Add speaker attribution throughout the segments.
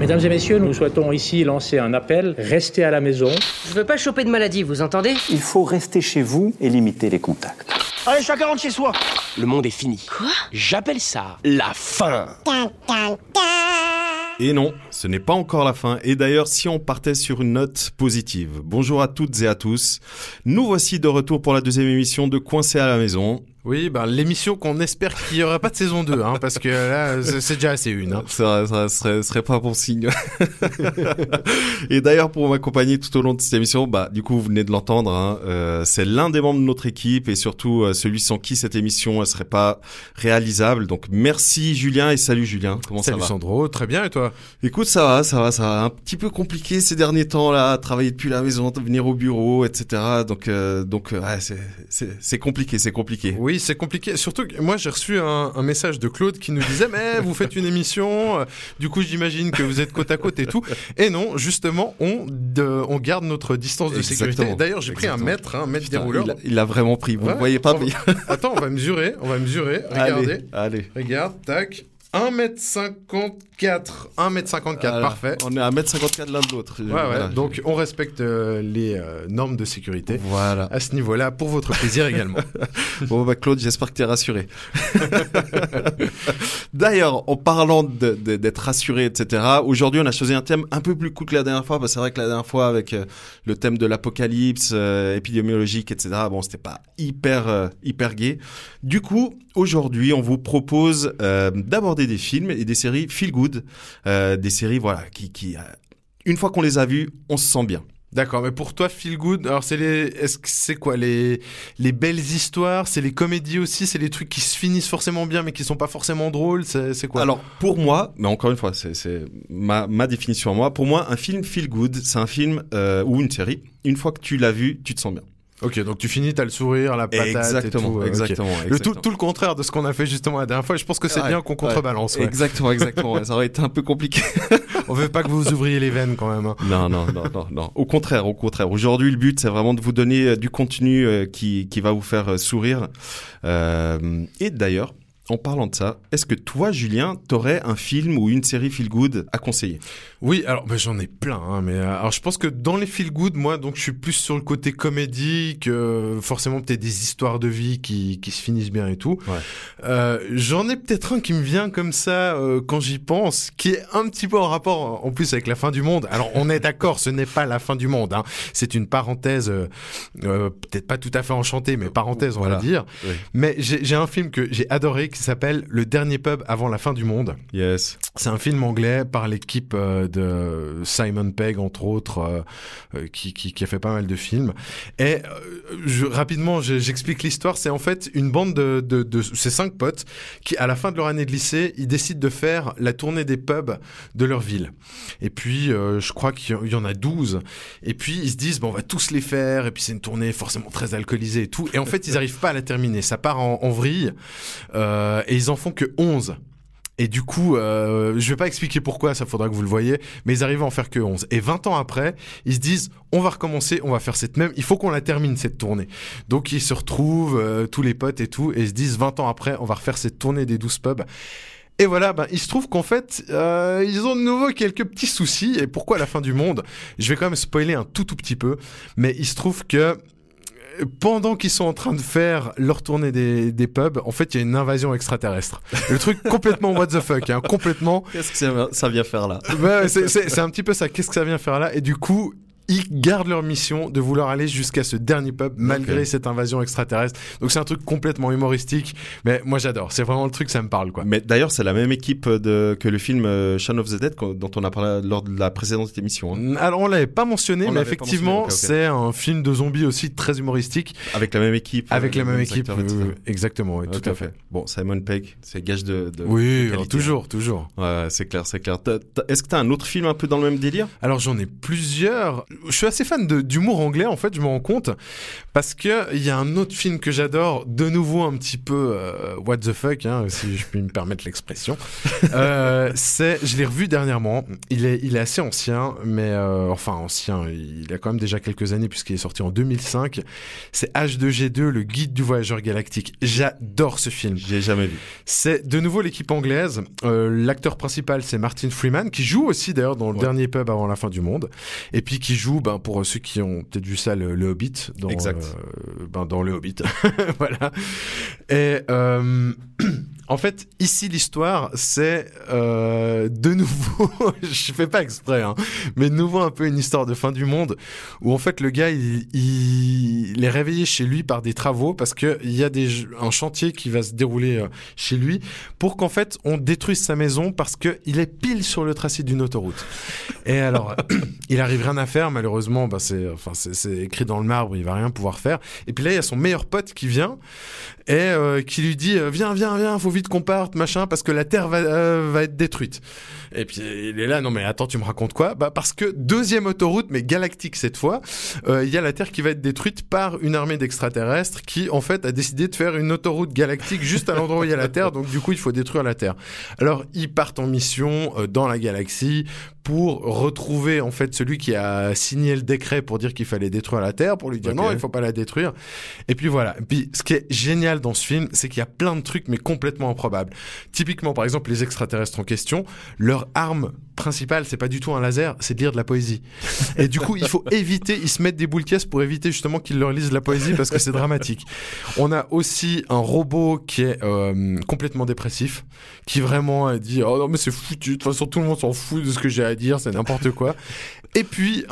Speaker 1: Mesdames et messieurs, nous souhaitons ici lancer un appel. Restez à la maison.
Speaker 2: Je veux pas choper de maladie, vous entendez?
Speaker 3: Il faut rester chez vous et limiter les contacts.
Speaker 4: Allez, chacun rentre chez soi.
Speaker 5: Le monde est fini.
Speaker 2: Quoi?
Speaker 5: J'appelle ça la fin.
Speaker 6: Et non, ce n'est pas encore la fin. Et d'ailleurs, si on partait sur une note positive. Bonjour à toutes et à tous. Nous voici de retour pour la deuxième émission de Coincé à la maison.
Speaker 7: Oui, ben l'émission qu'on espère qu'il n'y aura pas de saison 2, hein, parce que là, c'est déjà assez une. Hein.
Speaker 6: Ça, ça serait, serait pas bon signe. et d'ailleurs, pour m'accompagner tout au long de cette émission, bah, du coup, vous venez de l'entendre, hein, euh, c'est l'un des membres de notre équipe et surtout euh, celui sans qui cette émission ne serait pas réalisable. Donc, merci Julien et salut Julien. Comment
Speaker 7: Salut
Speaker 6: ça va?
Speaker 7: Sandro, très bien et toi?
Speaker 6: Écoute, ça va, ça va, ça va. Un petit peu compliqué ces derniers temps là, travailler depuis la maison, venir au bureau, etc. Donc, euh, donc, ouais, c'est compliqué, c'est compliqué.
Speaker 7: Oui, c'est compliqué. Surtout que moi, j'ai reçu un, un message de Claude qui nous disait Mais vous faites une émission, euh, du coup, j'imagine que vous êtes côte à côte et tout. Et non, justement, on, de- on garde notre distance de sécurité. D'ailleurs, j'ai pris un mètre, hein, un mètre
Speaker 6: Putain,
Speaker 7: dérouleur.
Speaker 6: il, a, il a vraiment pris. Vous ne
Speaker 7: Ouais,
Speaker 6: voyez pas,
Speaker 7: on
Speaker 6: mais
Speaker 7: va- Attends, on va mesurer, on va mesurer. Regardez.
Speaker 6: allez, allez.
Speaker 7: Regarde, tac. 1m54. 1m54,
Speaker 6: Voilà.
Speaker 7: parfait.
Speaker 6: On est à 1m54 l'un de l'autre.
Speaker 7: Ouais,
Speaker 6: Voilà.
Speaker 7: ouais. Donc, on respecte euh, les euh, normes de sécurité.
Speaker 6: Voilà.
Speaker 7: À ce niveau-là, pour votre plaisir également.
Speaker 6: Bon, bah, Claude, j'espère que tu es rassuré. D'ailleurs, en parlant d'être rassuré, etc., aujourd'hui, on a choisi un thème un peu plus cool que la dernière fois, parce que c'est vrai que la dernière fois, avec euh, le thème de l'apocalypse épidémiologique, etc., bon, c'était pas hyper, hyper gay. Du coup, aujourd'hui, on vous propose euh, des films et des séries feel good, euh, des séries, voilà, qui, qui euh, une fois qu'on les a vues, on se sent bien.
Speaker 7: D'accord, mais pour toi, feel good, alors c'est les, est-ce que c'est quoi les, les belles histoires, c'est les comédies aussi, c'est les trucs qui se finissent forcément bien mais qui sont pas forcément drôles, c'est, c'est quoi?
Speaker 6: Alors pour moi, mais encore une fois, c'est c'est ma, ma définition à moi. Pour moi, un film feel good, c'est un film euh, ou une série. Une fois que tu l'as vu, tu te sens bien.
Speaker 7: Ok, donc tu finis, t'as le sourire, la patate
Speaker 6: exactement,
Speaker 7: et tout. euh, ok.
Speaker 6: exactement,
Speaker 7: Le
Speaker 6: exactement.
Speaker 7: tout, tout le contraire de ce qu'on a fait justement la dernière fois. Je pense que c'est
Speaker 6: Ouais,
Speaker 7: bien qu'on contrebalance. ouais.
Speaker 6: Exactement, exactement. ça aurait été un peu compliqué.
Speaker 7: On veut pas que vous ouvriez les veines quand même. hein.
Speaker 6: non, non, non, non, non. Au contraire, au contraire. Aujourd'hui, le but, c'est vraiment de vous donner euh, du contenu euh, qui qui va vous faire euh, sourire. Euh, et d'ailleurs. En parlant de ça, est-ce que toi, Julien, t'aurais un film ou une série feel good à conseiller?
Speaker 7: Oui, alors bah, j'en ai plein, hein, mais euh, alors je pense que dans les feel good, moi, donc je suis plus sur le côté comédie que forcément peut-être des histoires de vie qui, qui se finissent bien et tout.
Speaker 6: Ouais.
Speaker 7: Euh, j'en ai peut-être un qui me vient comme ça euh, quand j'y pense, qui est un petit peu en rapport en plus avec la fin du monde. Alors on est d'accord, ce n'est pas la fin du monde, hein. c'est une parenthèse, peut-être pas tout à fait enchantée, mais parenthèse on
Speaker 6: Voilà.
Speaker 7: va dire.
Speaker 6: Oui.
Speaker 7: Mais j'ai un film que j'ai adoré qui s'appelle Le dernier pub avant la fin du monde.
Speaker 6: Yes.
Speaker 7: C'est un film anglais par l'équipe euh, de Simon Pegg, entre autres, euh, euh, qui, qui, qui a fait pas mal de films. Et je, rapidement, je- j'explique l'histoire. C'est en fait une bande de, de, de ces cinq potes qui, à la fin de leur année de lycée, ils décident de faire la tournée des pubs de leur ville. Et puis, je crois qu'il y en- il y en a 12. Et puis, ils se disent, bon, on va tous les faire. Et puis, c'est une tournée forcément très alcoolisée et tout. Et en fait, ils n'arrivent pas à la terminer. Ça part en, en vrille. Euh, et ils en font que 11. Et du coup, euh, je vais pas expliquer pourquoi, ça faudra que vous le voyez, mais ils arrivent à en faire que 11. Et 20 ans après, ils se disent, on va recommencer, on va faire cette même, il faut qu'on la termine cette tournée. Donc ils se retrouvent, euh, tous les potes et tout, et ils se disent, 20 ans après, on va refaire cette tournée des 12 pubs. Et voilà, ben, il se trouve qu'en fait, euh, ils ont de nouveau quelques petits soucis. Et pourquoi la fin du monde? Je vais quand même spoiler un tout tout petit peu, mais il se trouve que euh, pendant qu'ils sont en train de faire leur tournée des, des pubs, en fait, il y a une invasion extraterrestre. Le truc complètement what the fuck, hein, complètement.
Speaker 6: Qu'est-ce que ça, ça vient faire là?
Speaker 7: C'est c'est un petit peu ça. Qu'est-ce que ça vient faire là? Et du coup, ils gardent leur mission de vouloir aller jusqu'à ce dernier pub malgré cette invasion extraterrestre. Donc c'est un truc complètement humoristique, mais moi j'adore. C'est vraiment le truc, ça me parle quoi.
Speaker 6: Mais d'ailleurs, c'est la même équipe de, que le film euh, Shaun of the Dead dont on a parlé lors de la précédente émission. hein.
Speaker 7: Alors on l'avait pas mentionné,
Speaker 6: On
Speaker 7: mais effectivement c'est un film de zombies aussi très humoristique
Speaker 6: Avec la même équipe.
Speaker 7: avec
Speaker 6: euh,
Speaker 7: la même
Speaker 6: les
Speaker 7: équipe. euh, exactement, oui, tout à fait.
Speaker 6: Bon, Simon Pegg, c'est gage de. de
Speaker 7: Oui,
Speaker 6: de
Speaker 7: toujours, toujours.
Speaker 6: Ouais, c'est clair, c'est clair. Est-ce que t'as un autre film un peu dans le même délire?
Speaker 7: Alors j'en ai plusieurs. Je suis assez fan d'humour anglais en fait, je me rends compte parce que il y a un autre film que j'adore, de nouveau un petit peu euh, what the fuck, hein, si je puis me permettre l'expression. Euh, c'est, je l'ai revu dernièrement. Il est, il est assez ancien, mais euh, enfin ancien, il a quand même déjà quelques années puisqu'il est sorti en 2005. C'est H2G2, le guide du voyageur galactique. J'adore ce film.
Speaker 6: J'ai jamais vu.
Speaker 7: C'est de nouveau l'équipe anglaise. L'acteur principal, c'est Martin Freeman, qui joue aussi d'ailleurs dans le
Speaker 6: Ouais.
Speaker 7: dernier pub avant la fin du monde, et puis qui joue, ben, pour ceux qui ont peut-être vu ça, le, le Hobbit, dans,
Speaker 6: Exact.
Speaker 7: euh, ben, dans le Hobbit, voilà. Et euh, en fait, ici l'histoire, c'est euh, de nouveau, je fais pas exprès, hein, mais de nouveau un peu une histoire de fin du monde où en fait le gars il, est réveillé chez lui par des travaux parce que il y a des un chantier qui va se dérouler euh, chez lui pour qu'en fait on détruise sa maison parce que il est pile sur le tracé d'une autoroute. Et alors il arrive rien à faire malheureusement bah c'est écrit dans le marbre, il va rien pouvoir faire. Et puis là il y a son meilleur pote qui vient et euh, qui lui dit viens viens viens faut vite qu'on parte machin parce que la terre va euh, va être détruite. Et puis il est là non mais attends tu me racontes quoi? Bah parce que deuxième autoroute mais galactique cette fois, euh, il y a la Terre qui va être détruite par une armée d'extraterrestres qui en fait a décidé de faire une autoroute galactique juste à l'endroit où il y a la Terre donc du coup il faut détruire la Terre. Alors ils partent en mission euh, dans la galaxie pour retrouver en fait celui qui a signé le décret pour dire qu'il fallait détruire la Terre pour lui dire non il faut pas la détruire. Et puis voilà. Et puis ce qui est génial dans ce film, c'est qu'il y a plein de trucs mais complètement improbables. Typiquement par exemple les extraterrestres en question, leur arme principale c'est pas du tout un laser, c'est de lire de la poésie. Et du coup il faut éviter, ils se mettent des boules caisses pour éviter justement qu'ils leur lisent de la poésie parce que c'est dramatique. On a aussi un robot qui est euh, complètement dépressif, qui vraiment dit oh non mais c'est foutu, de toute façon tout le monde s'en fout de ce que j'ai à dire, c'est n'importe quoi. Et puis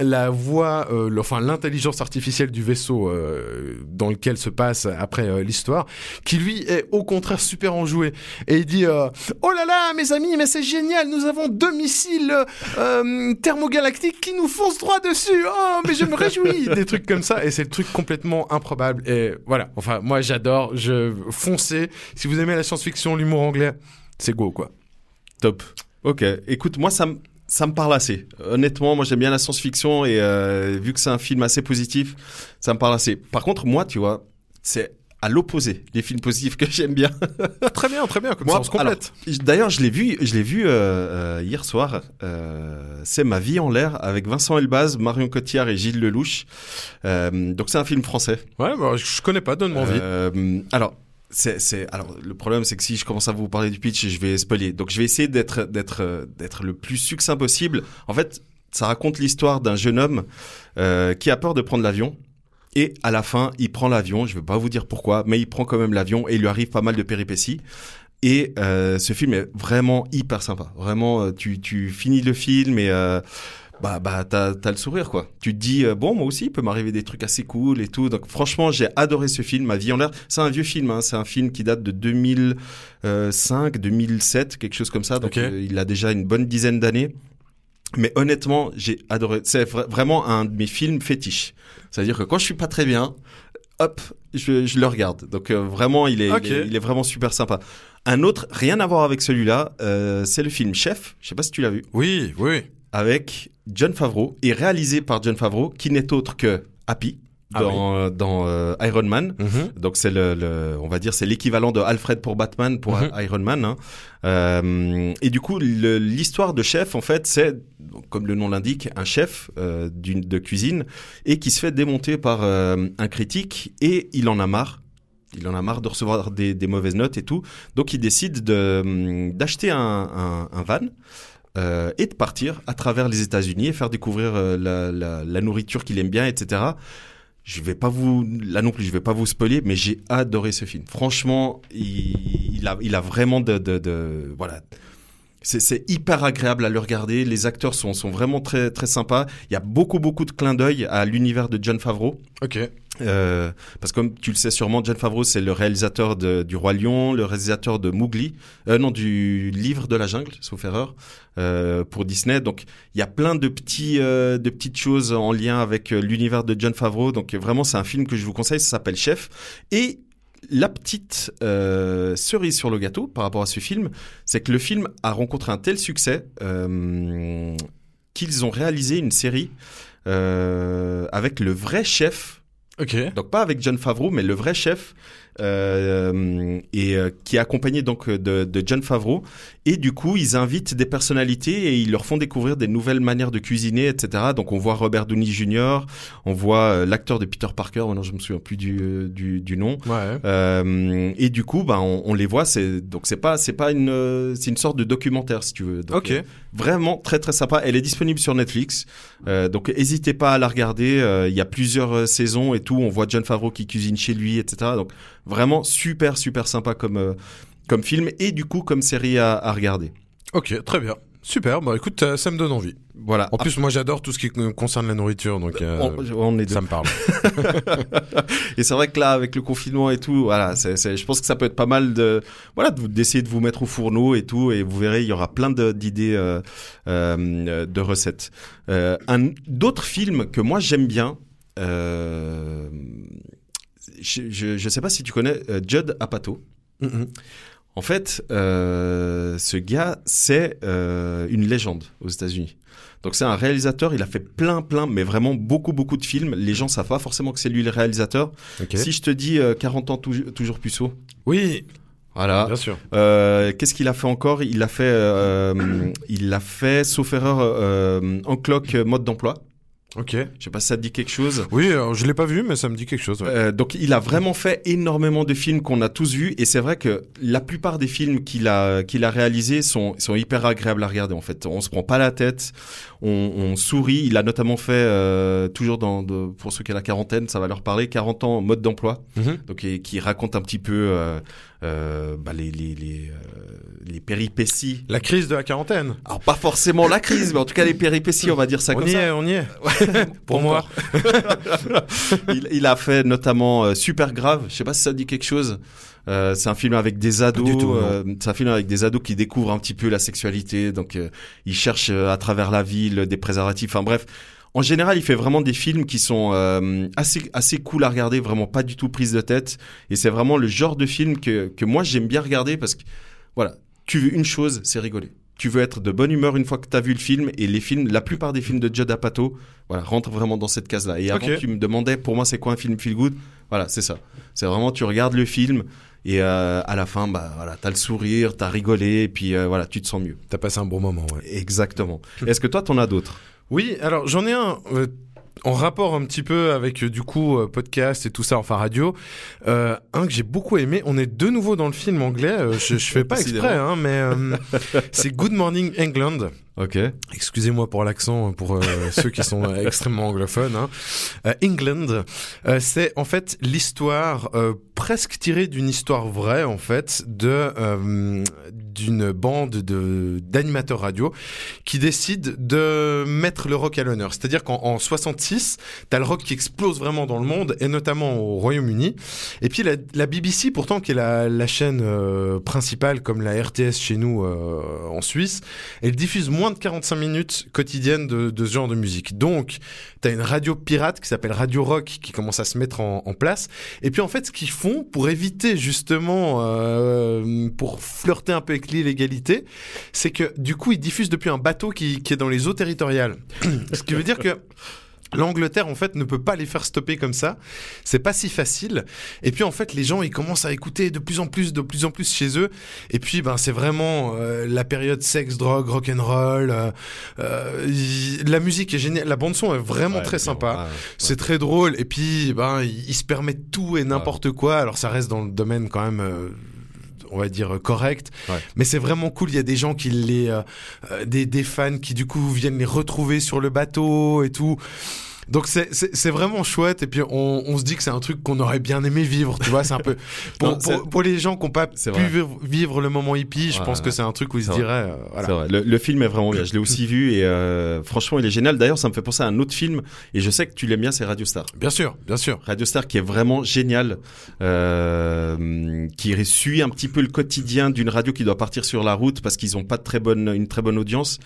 Speaker 7: la voix, euh, le- enfin l'intelligence artificielle du vaisseau euh, dans lequel se passe après l'histoire, qui lui est au contraire super enjoué et il dit oh là là mes amis mais c'est génial, nous avons deux missiles euh, thermogalactiques qui nous foncent droit dessus, oh mais je me réjouis, des trucs comme ça et c'est le truc complètement improbable et voilà, enfin moi j'adore, je foncez si vous aimez la science-fiction, l'humour anglais, c'est go quoi.
Speaker 6: Top. Ok. Écoute, moi, ça me ça me parle assez. Honnêtement, moi, j'aime bien la science-fiction et euh, vu que c'est un film assez positif, ça me parle assez. Par contre, moi, tu vois, c'est à l'opposé les films positifs que j'aime bien.
Speaker 7: Très bien, très bien, comme
Speaker 6: Moi,
Speaker 7: ça on se complète.
Speaker 6: D'ailleurs, je l'ai vu, je l'ai vu euh, euh, hier soir. Euh, c'est Ma vie en l'air avec Vincent Elbaz, Marion Cotillard et Gilles Lelouch. Euh, donc c'est un film français.
Speaker 7: Ouais, bah, je connais pas, donne-moi envie.
Speaker 6: Alors, c'est, alors, le problème, c'est que si je commence à vous parler du pitch, je vais spoiler. Donc, je vais essayer d'être, d'être, d'être le plus succinct possible. En fait, ça raconte l'histoire d'un jeune homme qui a peur de prendre l'avion. Et à la fin, il prend l'avion. Je vais pas vous dire pourquoi, mais il prend quand même l'avion et il lui arrive pas mal de péripéties. Et euh, ce film est vraiment hyper sympa. Vraiment, euh, tu, tu finis le film et euh, bah bah t'as t'as le sourire quoi. Tu te dis euh, bon moi aussi il peut m'arriver des trucs assez cool et tout. Donc franchement j'ai adoré ce film. Ma vie en l'air. C'est un vieux film. Hein. C'est un film qui date de 2005, 2007, quelque chose comme ça. Donc euh, il a déjà une bonne dizaine d'années. Mais honnêtement j'ai adoré. C'est vra- vraiment un de mes films fétiches. C'est-à-dire que quand je suis pas très bien, hop, je, je le regarde. Donc euh, vraiment, il est, il est, il est vraiment super sympa. Un autre, rien à voir avec celui-là, euh, c'est le film Chef. Je sais pas si tu l'as vu,
Speaker 7: Oui, oui.
Speaker 6: avec John Favreau et réalisé par John Favreau, qui n'est autre que Happy
Speaker 7: Ah
Speaker 6: dans, euh, dans euh, Iron Man.
Speaker 7: Mhm.
Speaker 6: Donc c'est le, le- on va dire, c'est l'équivalent de Alfred pour Batman pour
Speaker 7: Mhm.
Speaker 6: Iron Man. hein. Euh, et du coup, l'histoire de chef, en fait, c'est, comme le nom l'indique, un chef euh, d'une de cuisine et qui se fait démonter par euh, un critique et il en a marre. Il en a marre de recevoir des, des mauvaises notes et tout. Donc il décide de hum, d'acheter un, un, un van. euh, et de partir à travers les États-Unis et faire découvrir euh, la, la, la nourriture qu'il aime bien, etc. Je vais pas vous, là non plus, je vais pas vous spoiler, mais j'ai adoré ce film. Franchement, il, a, vraiment de, de, de voilà. C'est, c'est hyper agréable à le regarder. Les acteurs sont, sont vraiment très, très sympas. Il y a beaucoup, beaucoup de clins d'œil à l'univers de John Favreau.
Speaker 7: Ok.
Speaker 6: Euh, parce que comme tu le sais sûrement, John Favreau, c'est le réalisateur du Roi Lion, le réalisateur de Mowgli, euh, non, du Livre de la Jungle, sauf erreur, euh, pour Disney. Donc, il y a plein de petits, euh, de petites choses en lien avec euh, l'univers de John Favreau. Donc, vraiment, c'est un film que je vous conseille. Ça s'appelle Chef. Et la petite euh, cerise sur le gâteau par rapport à ce film, c'est que le film a rencontré un tel succès. euh, qu'ils ont réalisé une série euh, avec le vrai chef.
Speaker 7: Ok.
Speaker 6: Donc pas avec John Favreau, mais le vrai chef euh, et euh, qui est accompagné donc de, de John Favreau. Et du coup, ils invitent des personnalités et ils leur font découvrir des nouvelles manières de cuisiner, etc. Donc on voit Robert Downey Jr., on voit euh, l'acteur de Peter Parker. Maintenant, je me souviens plus du euh, du, du nom.
Speaker 7: Ouais.
Speaker 6: Euh, et du coup, ben, on, on les voit. C'est donc c'est pas c'est pas une euh, c'est une sorte de documentaire si tu veux. Donc,
Speaker 7: Ok.
Speaker 6: euh, vraiment très très sympa. Elle est disponible sur Netflix. Euh, donc n'hésitez pas à la regarder. Euh, Il y a plusieurs euh, saisons et tout. On voit John Favreau qui cuisine chez lui, etc. Donc vraiment super super sympa comme euh, comme film et du coup comme série à, à regarder.
Speaker 7: Ok, très bien. Super. Bah écoute, euh, ça me donne envie.
Speaker 6: Voilà.
Speaker 7: En plus, moi, j'adore tout ce qui con- concerne la nourriture, donc euh,
Speaker 6: on, on est deux.
Speaker 7: ça me parle.
Speaker 6: Et c'est vrai que là, avec le confinement et tout, voilà, je pense que ça peut être pas mal de, voilà, de d'essayer de vous mettre au fourneau et tout, et vous verrez, il y aura plein de- d'idées euh, de recettes. Un d'autres films que moi j'aime bien. Euh, je, je sais pas si tu connais euh, Judd Apatow.
Speaker 7: Mhm.
Speaker 6: En fait, euh, ce gars, c'est euh, une légende aux États-Unis. Donc c'est un réalisateur, il a fait plein, plein, mais vraiment beaucoup, beaucoup de films. Les gens savent pas forcément que c'est lui le réalisateur. Si je te dis euh, 40 ans tou- toujours puceau,
Speaker 7: Oui,
Speaker 6: voilà.
Speaker 7: bien sûr.
Speaker 6: Euh, Qu'est-ce qu'il a fait encore? Il a fait, euh, il a fait, sauf erreur, euh, en cloque mode d'emploi.
Speaker 7: Ok.
Speaker 6: Je sais pas si ça te dit quelque chose.
Speaker 7: Oui, je l'ai pas vu, mais ça me dit quelque chose. ouais.
Speaker 6: Euh, donc il a vraiment fait énormément de films qu'on a tous vus et c'est vrai que la plupart des films qu'il a qu'il a réalisés sont sont hyper agréables à regarder en fait. On se prend pas la tête, on, on sourit. Il a notamment fait euh, toujours dans de- pour ceux qui ont la quarantaine, ça va leur parler 40 ans mode d'emploi.
Speaker 7: Mhm.
Speaker 6: Donc et qui raconte un petit peu euh, euh, bah, les les les, euh, les péripéties.
Speaker 7: La crise de la quarantaine.
Speaker 6: Alors pas forcément la crise, mais en tout cas les péripéties, on va dire ça
Speaker 7: on
Speaker 6: comme
Speaker 7: y
Speaker 6: ça.
Speaker 7: est, on y est.
Speaker 6: Pour
Speaker 7: moi.
Speaker 6: il, il a fait notamment euh, Super Grave. Je sais pas si ça dit quelque chose. Euh, c'est un film avec des ados. euh, c'est un film avec des ados qui découvrent un petit peu la sexualité. Donc euh, ils cherchent euh, à travers la ville des préservatifs. Enfin bref. En général, il fait vraiment des films qui sont euh, assez assez cool à regarder, vraiment pas du tout prise de tête. Et c'est vraiment le genre de film que que moi j'aime bien regarder parce que voilà, tu veux une chose, c'est rigoler. Tu veux être de bonne humeur une fois que tu as vu le film et les films, la plupart des films de Judd Apatow, voilà, rentrent vraiment dans cette case-là. Et avant, tu me demandais, pour moi, c'est quoi un film feel good? Voilà, c'est ça. C'est vraiment, tu regardes le film et euh, à la fin, bah voilà, t'as le sourire, t'as rigolé et puis euh, voilà, tu te sens mieux.
Speaker 7: T'as passé un bon moment, ouais.
Speaker 6: Exactement. Est-ce que toi, t'en as d'autres?
Speaker 7: Oui, alors j'en ai un euh, en rapport un petit peu avec euh, du coup euh, podcast et tout ça, enfin radio. Un que j'ai beaucoup aimé. On est de nouveau dans le film anglais. je, je fais pas exprès, hein, mais c'est Good Morning England.
Speaker 6: Ok.
Speaker 7: Excusez-moi pour l'accent, pour euh, ceux qui sont euh, extrêmement anglophones. Hein. Euh, England, c'est en fait l'histoire presque tirée d'une histoire vraie en fait de d'une bande de d'animateurs radio qui décident de mettre le rock à l'honneur. C'est-à-dire qu'en en 66, t'as le rock qui explose vraiment dans le monde et notamment au Royaume-Uni. Et puis la, BBC, pourtant qui est la, chaîne principale comme la RTS chez nous en Suisse, elle diffuse moins de 45 minutes quotidiennes de, ce genre de musique. Donc, t'as une radio pirate qui s'appelle Radio Rock qui commence à se mettre en, place. Et puis en fait, ce qu'ils font pour éviter justement, euh, pour flirter un peu avec l'illégalité, c'est que du coup, ils diffusent depuis un bateau qui est dans les eaux territoriales. ce qui veut dire que L'Angleterre, en fait, ne peut pas les faire stopper comme ça. C'est pas si facile. Et puis, en fait, les gens, ils commencent à écouter de plus en plus, de plus en plus chez eux. Et puis, ben, c'est vraiment euh, la période sexe, drogue, rock and roll. euh, euh, y- la musique est géniale. La bande son est vraiment
Speaker 6: Ouais,
Speaker 7: très sympa.
Speaker 6: ouais,
Speaker 7: C'est très drôle. Et puis, ben, ils ils se permettent tout et n'importe quoi. Alors, ça reste dans le domaine quand même. On va dire euh, correct,
Speaker 6: Ouais.
Speaker 7: mais c'est vraiment cool. Il y a des gens qui les, euh, euh, des, des fans qui du coup viennent les retrouver sur le bateau et tout. Donc c'est vraiment chouette et puis on, on se dit que c'est un truc qu'on aurait bien aimé vivre, tu vois, c'est un peu pour,
Speaker 6: Non,
Speaker 7: pour, pour les gens qui n'ont pas pu vivre, vivre le moment hippie, je
Speaker 6: Ouais,
Speaker 7: pense que c'est un truc où ils se diraient euh, voilà.
Speaker 6: Vrai. Le, le film est vraiment bien. Je l'ai aussi vu et euh, franchement, il est génial. D'ailleurs, ça me fait penser à un autre film et je sais que tu l'aimes bien, c'est Radio Star.
Speaker 7: Bien sûr, bien sûr.
Speaker 6: Radio Star qui est vraiment génial, euh, qui suit un petit peu le quotidien d'une radio qui doit partir sur la route parce qu'ils ont pas de très bonne, une très bonne audience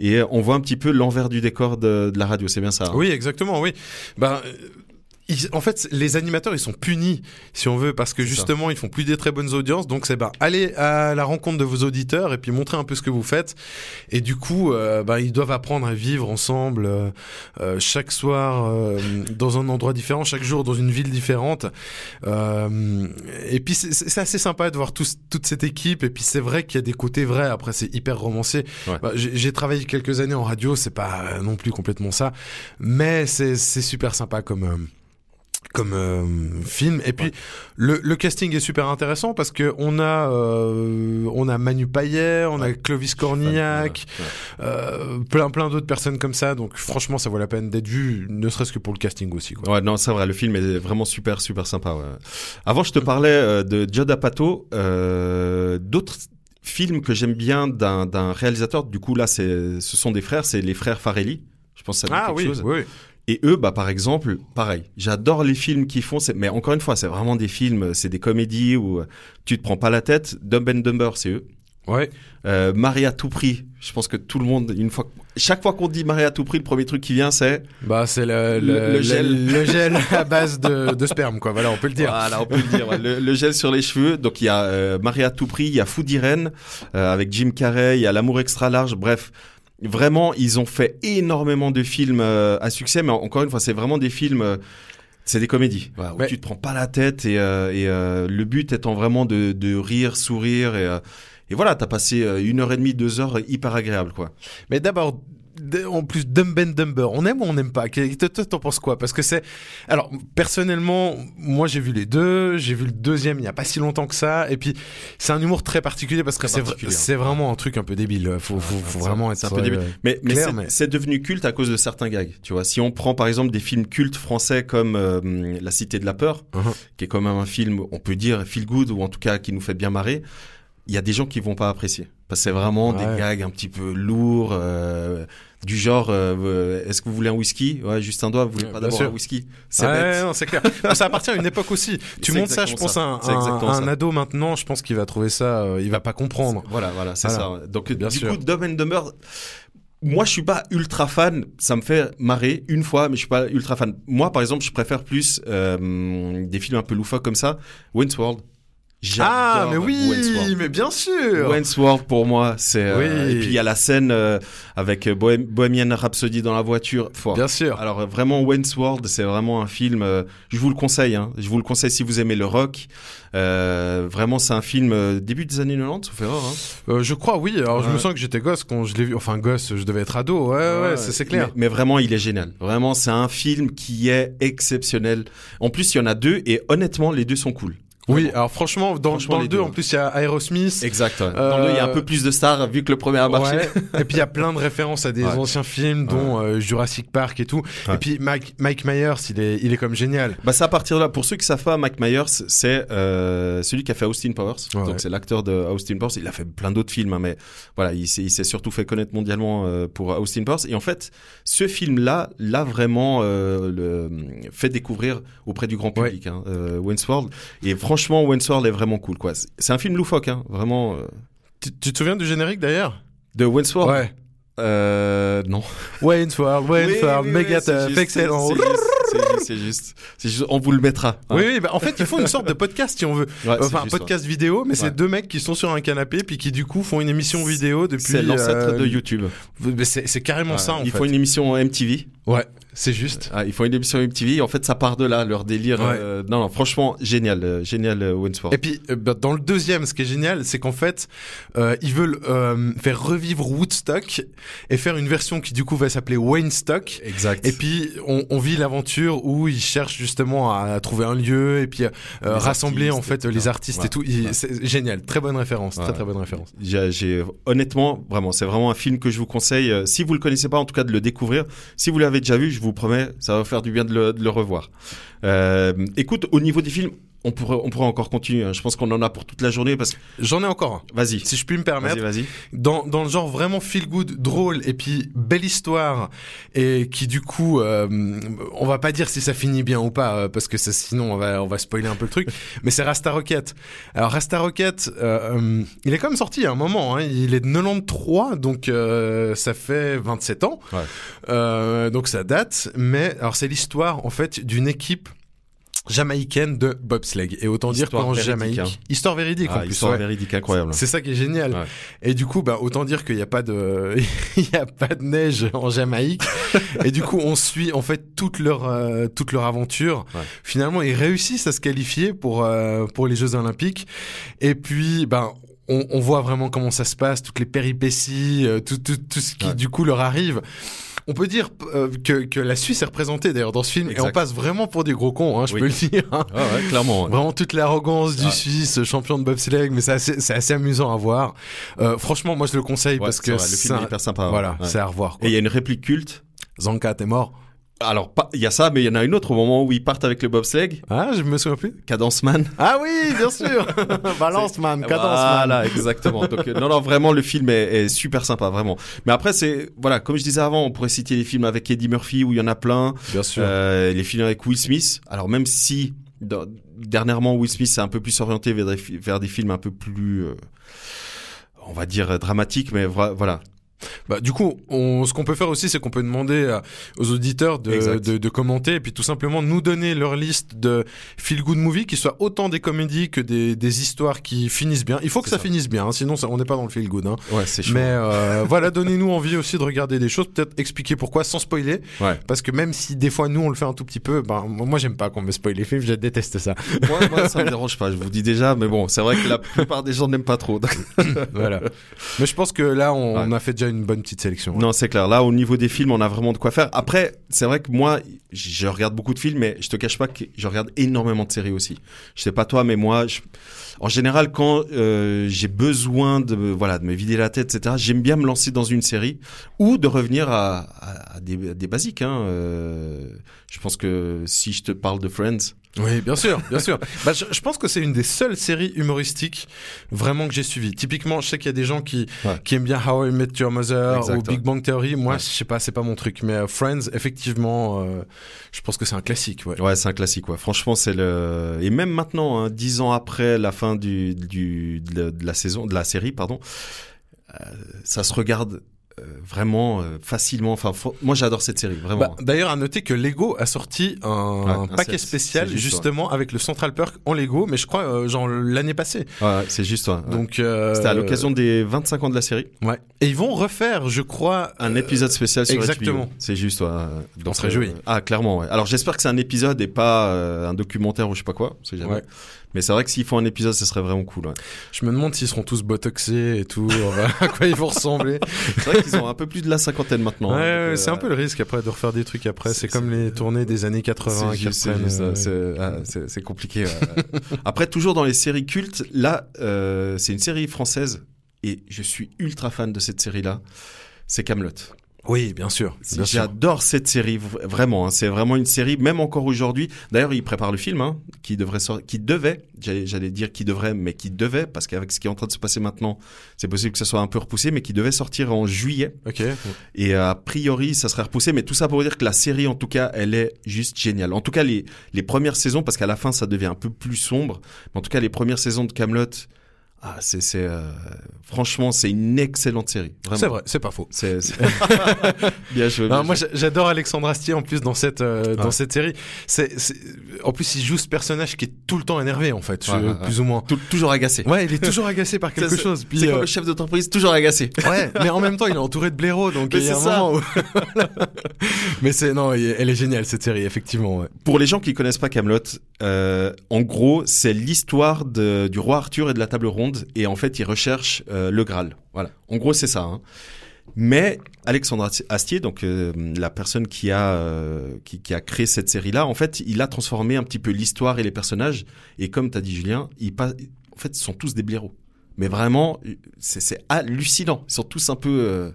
Speaker 6: et on voit un petit peu l'envers du décor de, de la radio. C'est bien ça. hein?
Speaker 7: Oui, exactement, oui. Ben, ils- en fait, les animateurs, ils sont punis, si on veut, parce que
Speaker 6: ça.
Speaker 7: justement, ils font plus des très bonnes audiences. Donc, c'est ben, allez à la rencontre de vos auditeurs et puis montrer un peu ce que vous faites. Et du coup, euh, ben, ils doivent apprendre à vivre ensemble euh, euh, chaque soir euh, dans un endroit différent, chaque jour dans une ville différente. Euh, et puis, c'est- assez sympa de voir toute cette équipe. Et puis, c'est vrai qu'il y a des côtés vrais. Après, c'est hyper romancé.
Speaker 6: Ouais.
Speaker 7: Bah, j'ai travaillé quelques années en radio, c'est pas non plus complètement ça, mais c'est c'est super sympa comme comme euh, film. Et puis le, le casting est super intéressant parce que on a euh, on a Manu Payet, on a Clovis Cornillac,
Speaker 6: Ouais,
Speaker 7: euh, plein plein d'autres personnes comme ça. Donc franchement, ça vaut la peine d'être vu, ne serait-ce que pour le casting aussi. Quoi.
Speaker 6: Ouais, non, c'est vrai, le film est vraiment super, super sympa. ouais. Avant, je te parlais euh, de Judd Apatow, euh, d'autres films que j'aime bien d'un réalisateur. Du coup, là, c'est, ce sont des frères, c'est les frères Farelli. Je pense que ça dit
Speaker 7: Ah
Speaker 6: quelque
Speaker 7: oui,
Speaker 6: chose.
Speaker 7: oui.
Speaker 6: Et eux, bah, par exemple, pareil. J'adore les films qu'ils font. Mais encore une fois, c'est vraiment des films, c'est des comédies où euh, tu te prends pas la tête. Dumb and Dumber, c'est eux.
Speaker 7: Ouais.
Speaker 6: Euh, Marie à tout prix. Je pense que tout le monde, une fois, chaque fois qu'on dit Marie à tout prix, le premier truc qui vient, c'est
Speaker 7: Bah c'est le,
Speaker 6: Le- le gel.
Speaker 7: le gel à base de, de sperme quoi. Voilà, on peut le dire.
Speaker 6: Voilà, on peut le dire. ouais. Le, gel sur les cheveux. Donc il y a euh, Marie à tout prix, il y a Food Irene euh, avec Jim Carrey, il y a L'amour extra large. Bref, vraiment, ils ont fait énormément de films euh, à succès. Mais encore une fois, c'est vraiment des films. euh, c'est des comédies où tu te prends pas la tête et, euh, et euh, le but étant vraiment de, de rire, sourire et, euh, et voilà, t'as passé euh, une heure et demie, deux heures hyper agréable quoi.
Speaker 7: Mais d'abord, en plus, Dumb and Dumber, on aime ou on n'aime pas? T'en penses quoi? Parce que c'est... Alors, personnellement, moi j'ai vu les deux, j'ai vu le deuxième il n'y a pas si longtemps que ça, et puis c'est un humour très particulier parce que c'est,
Speaker 6: hein.
Speaker 7: c'est vraiment un truc un peu débile. Faut, faut, vraiment être...
Speaker 6: un peu débile.
Speaker 7: euh,
Speaker 6: Mais, c'est-
Speaker 7: mais-
Speaker 6: devenu culte à cause de certains gags. Tu vois, si on prend par exemple des films cultes français comme euh, La Cité de la peur,
Speaker 7: Mhm.
Speaker 6: qui est quand même un film, on peut dire feel good ou en tout cas qui nous fait bien marrer, il y a des gens qui vont pas apprécier parce que c'est vraiment
Speaker 7: Ouais.
Speaker 6: des gags un petit peu lourds. euh, du genre, euh, est-ce que vous voulez un whisky? Ouais, juste un doigt, vous voulez
Speaker 7: Ouais,
Speaker 6: pas d'abord un whisky? C'est
Speaker 7: Ouais,
Speaker 6: bête.
Speaker 7: non, c'est clair. Non, ça appartient à une époque aussi. Tu
Speaker 6: C'est
Speaker 7: montres ça, je pense, à un, un- ado maintenant, je pense qu'il va trouver ça, euh, il va pas comprendre.
Speaker 6: Voilà, voilà, c'est
Speaker 7: Voilà.
Speaker 6: ça. Donc
Speaker 7: Bien
Speaker 6: du
Speaker 7: sûr.
Speaker 6: coup, Dumb and Dumber, moi je suis pas ultra fan. Ça me fait marrer une fois, mais je suis pas ultra fan. Moi, par exemple, je préfère plus euh, des films un peu loufoques comme ça. Wayne's World.
Speaker 7: Ah, mais oui,
Speaker 6: World.
Speaker 7: mais bien sûr.
Speaker 6: World pour moi, c'est. euh,
Speaker 7: Oui.
Speaker 6: Et puis il y a la scène euh, avec euh, Bohem- Bohemian Rhapsody dans la voiture. Faut-
Speaker 7: Bien sûr.
Speaker 6: Alors euh, vraiment World, c'est vraiment un film. euh, je vous le conseille. Hein, je vous le conseille si vous aimez le rock. Euh, vraiment, c'est un film euh, début des années 90, sauf erreur. Hein.
Speaker 7: Euh, je crois, oui. Alors, je me
Speaker 6: Ouais.
Speaker 7: sens que j'étais gosse quand je l'ai vu. Enfin, gosse, je devais être ado. Ouais, ouais, c'est, c'est clair.
Speaker 6: Mais, mais vraiment, il est génial. Vraiment, c'est un film qui est exceptionnel. En plus, il y en a deux et honnêtement, les deux sont cool.
Speaker 7: Oui, alors franchement, dans,
Speaker 6: Franchement,
Speaker 7: dans
Speaker 6: les
Speaker 7: le 2,
Speaker 6: deux.
Speaker 7: en plus, il y a Aerosmith.
Speaker 6: Exact. ouais. Dans le deux, il y a un
Speaker 7: Euh,
Speaker 6: peu plus de stars vu que le premier a marché.
Speaker 7: Ouais. et puis il y a plein de références à des
Speaker 6: Ouais.
Speaker 7: anciens films, dont euh, Jurassic Park et tout. Et puis Mike, Mike Myers, il est, il est comme génial.
Speaker 6: Bah, c'est à partir de là. Pour ceux qui savent pas, Mike Myers, c'est euh, celui qui a fait Austin Powers. Donc c'est l'acteur de Austin Powers. Il a fait plein d'autres films, hein, mais voilà, il s'est, surtout fait connaître mondialement euh, pour Austin Powers. Et en fait, ce film-là, l'a vraiment euh, le, fait découvrir auprès du grand public, hein, euh, Wayne's World. Et franchement, Wayne's World est vraiment cool, quoi. C'est- un film loufoque, hein, vraiment. euh,
Speaker 7: Tu, tu te souviens du générique d'ailleurs?
Speaker 6: De Wayne's World?
Speaker 7: Ouais.
Speaker 6: Euh, non.
Speaker 7: Wayne's World, Wayne's
Speaker 6: Oui, oui, c'est juste,
Speaker 7: excellent.
Speaker 6: C'est juste, c'est juste, c'est juste, c'est juste, on vous le mettra. hein.
Speaker 7: Oui, oui, bah, en fait, il faut une sorte de podcast si on veut.
Speaker 6: Ouais, c'est
Speaker 7: enfin, un
Speaker 6: juste, ouais.
Speaker 7: podcast vidéo, mais c'est deux mecs qui sont sur un canapé puis qui du coup font une émission vidéo depuis.
Speaker 6: C'est l'ancêtre
Speaker 7: euh,
Speaker 6: de YouTube.
Speaker 7: mais C'est, c'est carrément ça en
Speaker 6: Il
Speaker 7: fait.
Speaker 6: faut une émission MTV.
Speaker 7: Ouais, c'est juste.
Speaker 6: Ah, il faut une émission MTV. En fait, ça part de là, leur délire.
Speaker 7: Ouais.
Speaker 6: euh, non, non, franchement, génial, euh, génial, euh, World.
Speaker 7: Et puis euh, bah, dans le deuxième, ce qui est génial, c'est qu'en fait, euh, ils veulent euh, faire revivre Woodstock et faire une version qui du coup va s'appeler Wayne Stock.
Speaker 6: Exact.
Speaker 7: Et puis on, on vit l'aventure où ils cherchent justement à trouver un lieu et puis euh, rassembler en fait les artistes
Speaker 6: Ouais.
Speaker 7: et tout.
Speaker 6: Ouais.
Speaker 7: C'est génial, très bonne référence, très très bonne référence.
Speaker 6: J'ai, honnêtement, vraiment, c'est vraiment un film que je vous conseille. euh, si vous le connaissez pas, en tout cas, de le découvrir. Si vous l'avez déjà vu, je vous promets, ça va faire du bien de le, revoir. Euh, écoute, au niveau des films, on pourrait, on pourrait encore continuer. hein. Je pense qu'on en a pour toute la journée parce que,
Speaker 7: J'en ai encore un.
Speaker 6: vas-y.
Speaker 7: Si je puis me permettre,
Speaker 6: Vas-y, vas-y.
Speaker 7: dans, dans le genre vraiment feel good, drôle et puis belle histoire et qui du coup, euh, on va pas dire si ça finit bien ou pas euh, parce que ça, sinon on va on va spoiler un peu le truc. mais c'est Rasta Rocket. Alors Rasta Rocket, euh, euh, il est quand même sorti a un moment. Hein, il est de 93, donc euh, ça fait 27 ans.
Speaker 6: Ouais.
Speaker 7: Donc ça date. Mais alors c'est l'histoire en fait d'une équipe jamaïcaine de bobsleigh. Et autant dire qu'en Jamaïque,
Speaker 6: hein.
Speaker 7: histoire véridique en
Speaker 6: Ah,
Speaker 7: plus.
Speaker 6: histoire
Speaker 7: ouais.
Speaker 6: véridique incroyable.
Speaker 7: C'est ça qui est génial.
Speaker 6: Ouais.
Speaker 7: Et du coup, bah, autant dire qu'il n'y a pas de, il y a pas de neige en Jamaïque. et du coup, on suit, en fait, toute leur, euh, toute leur aventure.
Speaker 6: Ouais.
Speaker 7: Finalement, ils réussissent à se qualifier pour, euh, pour les Jeux Olympiques. Et puis, ben, on, on voit vraiment comment ça se passe, toutes les péripéties, euh, tout, tout, tout ce qui, du coup, leur arrive. On peut dire euh, que, que la Suisse est représentée d'ailleurs dans ce film et on passe vraiment pour des gros cons, hein, je
Speaker 6: Oui.
Speaker 7: peux le dire. hein.
Speaker 6: Ah ouais, clairement. ouais.
Speaker 7: Vraiment toute l'arrogance du. Suisse, champion de bobsleigh, mais c'est assez, amusant à voir. Euh, franchement, moi je le conseille
Speaker 6: Ouais,
Speaker 7: parce que
Speaker 6: vrai, le film
Speaker 7: c'est
Speaker 6: est hyper sympa.
Speaker 7: voilà, c'est à revoir.
Speaker 6: Et il y a une réplique culte?
Speaker 7: Zanka, t'es mort.
Speaker 6: Alors, pas- il y a ça, mais il y en a une autre au moment où ils partent avec le bobsleigh.
Speaker 7: Ah, je me souviens plus.
Speaker 6: Cadence Man.
Speaker 7: Ah oui, bien sûr. Balance man, cadence man.
Speaker 6: Voilà, exactement. Donc, euh, non, non, vraiment, le film est, est super sympa, vraiment. Mais après, c'est, voilà, comme je disais avant, on pourrait citer les films avec Eddie Murphy où il y en a plein.
Speaker 7: Bien sûr.
Speaker 6: Euh, les films avec Will Smith. Alors, même si, dans- dernièrement, Will Smith s'est un peu plus orienté vers des, vers des films un peu plus, euh, on va dire, euh, dramatiques, mais voilà.
Speaker 7: Bah, du coup, on, ce qu'on peut faire aussi, c'est qu'on peut demander à- aux auditeurs de,
Speaker 6: Exact.
Speaker 7: de, de commenter et puis tout simplement nous donner leur liste de feel good movie qui soient autant des comédies que des, des histoires qui finissent bien. Il faut que ça,
Speaker 6: ça.
Speaker 7: finisse bien, hein, sinon ça, on n'est pas dans le feel good. Hein.
Speaker 6: Ouais, c'est.
Speaker 7: Mais euh, voilà, donnez-nous envie aussi de regarder des choses, peut-être expliquer pourquoi sans spoiler.
Speaker 6: Ouais.
Speaker 7: Parce que même si des fois nous on le fait un tout petit peu, ben moi j'aime pas qu'on me spoil les films, je déteste ça.
Speaker 6: moi, moi, ça me dérange pas, je vous dis déjà, mais bon, c'est vrai que la plupart des gens n'aiment pas trop.
Speaker 7: voilà. Mais je pense que là on,
Speaker 6: Ouais.
Speaker 7: on a fait déjà une bonne petite sélection.
Speaker 6: Non, c'est clair. Là, au niveau des films, on a vraiment de quoi faire. Après, c'est vrai que moi, je regarde beaucoup de films, mais je te cache pas que je regarde énormément de séries aussi. Je sais pas toi, mais moi, en général, quand euh, j'ai besoin de, voilà, de me vider la tête, etc., j'aime bien me lancer dans une série ou de revenir à des basiques. Hein. Euh, je pense que si je te parle de Friends,
Speaker 7: Oui, bien sûr, bien sûr. Bah, je, je pense que c'est une des seules séries humoristiques vraiment que j'ai suivies. Typiquement, je sais qu'il y a des gens qui,
Speaker 6: Ouais.
Speaker 7: qui aiment bien How I Met Your Mother
Speaker 6: Exact,
Speaker 7: ou Big. Bang Theory. Moi,
Speaker 6: Ouais.
Speaker 7: je sais pas, c'est pas mon truc. Mais euh, Friends, effectivement, euh, je pense que c'est un classique. Ouais.
Speaker 6: Ouais, c'est un classique. Ouais. Franchement, c'est le et même maintenant, hein, dix ans après la fin du, du de, la- de la saison, de la série, pardon, euh, ça se regarde vraiment euh, facilement. Enfin, faut- moi, j'adore cette série, vraiment.
Speaker 7: Bah, D'ailleurs, à noter que Lego a sorti un,
Speaker 6: Ouais, un
Speaker 7: paquet
Speaker 6: set,
Speaker 7: spécial
Speaker 6: juste,
Speaker 7: justement avec le Central Perk en Lego, mais je crois euh, genre l'année passée.
Speaker 6: Ouais, c'est juste. ouais, ouais.
Speaker 7: Donc euh,
Speaker 6: c'était à l'occasion des 25 ans de la série,
Speaker 7: Ouais. Et ils vont refaire, je crois,
Speaker 6: un
Speaker 7: euh,
Speaker 6: épisode spécial sur
Speaker 7: exactement.
Speaker 6: C'est juste. Ouais.
Speaker 7: On se réjouit.
Speaker 6: ah, clairement. Ouais. Alors, j'espère que c'est un épisode et pas euh, un documentaire ou je sais pas quoi. jamais.
Speaker 7: Ouais.
Speaker 6: Mais c'est vrai que s'ils font un épisode, ce serait vraiment cool. Ouais.
Speaker 7: Je me demande s'ils seront tous botoxés et tout, euh, à quoi ils vont ressembler.
Speaker 6: C'est vrai qu'ils ont un peu plus de la cinquantaine maintenant.
Speaker 7: Ouais,
Speaker 6: hein, donc,
Speaker 7: c'est
Speaker 6: euh,
Speaker 7: un peu le risque après de refaire des trucs après. C'est comme les tournées des années 80
Speaker 6: C'est
Speaker 7: euh,
Speaker 6: ah, compliqué. Après, toujours dans les séries cultes, là, euh, c'est une série française et je suis ultra fan de cette série-là. C'est Camelot.
Speaker 7: Oui, bien sûr. Bien sûr.
Speaker 6: J'adore cette série, vraiment. hein. c'est vraiment une série, même encore aujourd'hui. D'ailleurs, il prépare le film, hein, qui devrait sortir, qui devait, j'allais j'allais dire qui devrait, mais qui devait, parce qu'avec ce qui est en train de se passer maintenant, c'est possible que ça soit un peu repoussé, mais qui devait sortir en juillet.
Speaker 7: Ok.
Speaker 6: Et a priori, ça serait repoussé. Mais tout ça pour dire que la série, en tout cas, elle est juste géniale. En tout cas, les, les premières saisons, parce qu'à la fin, ça devient un peu plus sombre. Mais en tout cas, les premières saisons de Camelot, ah, c'est, c'est, euh, franchement, c'est une excellente série. Vraiment.
Speaker 7: C'est vrai, c'est pas faux.
Speaker 6: C'est, c'est- bien joué.
Speaker 7: Non,
Speaker 6: bien
Speaker 7: moi
Speaker 6: joué.
Speaker 7: j'adore Alexandre Astier en plus dans cette euh, dans cette série. C'est c'est- en plus il joue ce personnage qui est tout le temps énervé en fait, plus ou moins.
Speaker 6: Tou- toujours agacé.
Speaker 7: Ouais, il est toujours agacé par quelque chose. Puis,
Speaker 6: c'est comme
Speaker 7: euh,
Speaker 6: le chef d'entreprise, toujours agacé.
Speaker 7: Ouais, mais en même temps, il est entouré de blaireaux, donc
Speaker 6: Mais
Speaker 7: il y a un
Speaker 6: c'est ça.
Speaker 7: moment où... mais c'est non, elle est géniale cette série, effectivement. Ouais.
Speaker 6: Pour les gens qui connaissent pas Camelot, en gros, c'est l'histoire de- du roi Arthur et de la table ronde, et en fait, il recherche euh, le Graal. Voilà. En gros, c'est ça. hein. Mais Alexandre Asti- Astier, donc euh, la personne qui a euh, qui, a créé cette série-là, en fait, il a transformé un petit peu l'histoire et les personnages. Et comme t'as dit Julien, ils pas, en fait, ce sont tous des blaireaux. Mais vraiment, c'est hallucinant. Ils sont tous un peu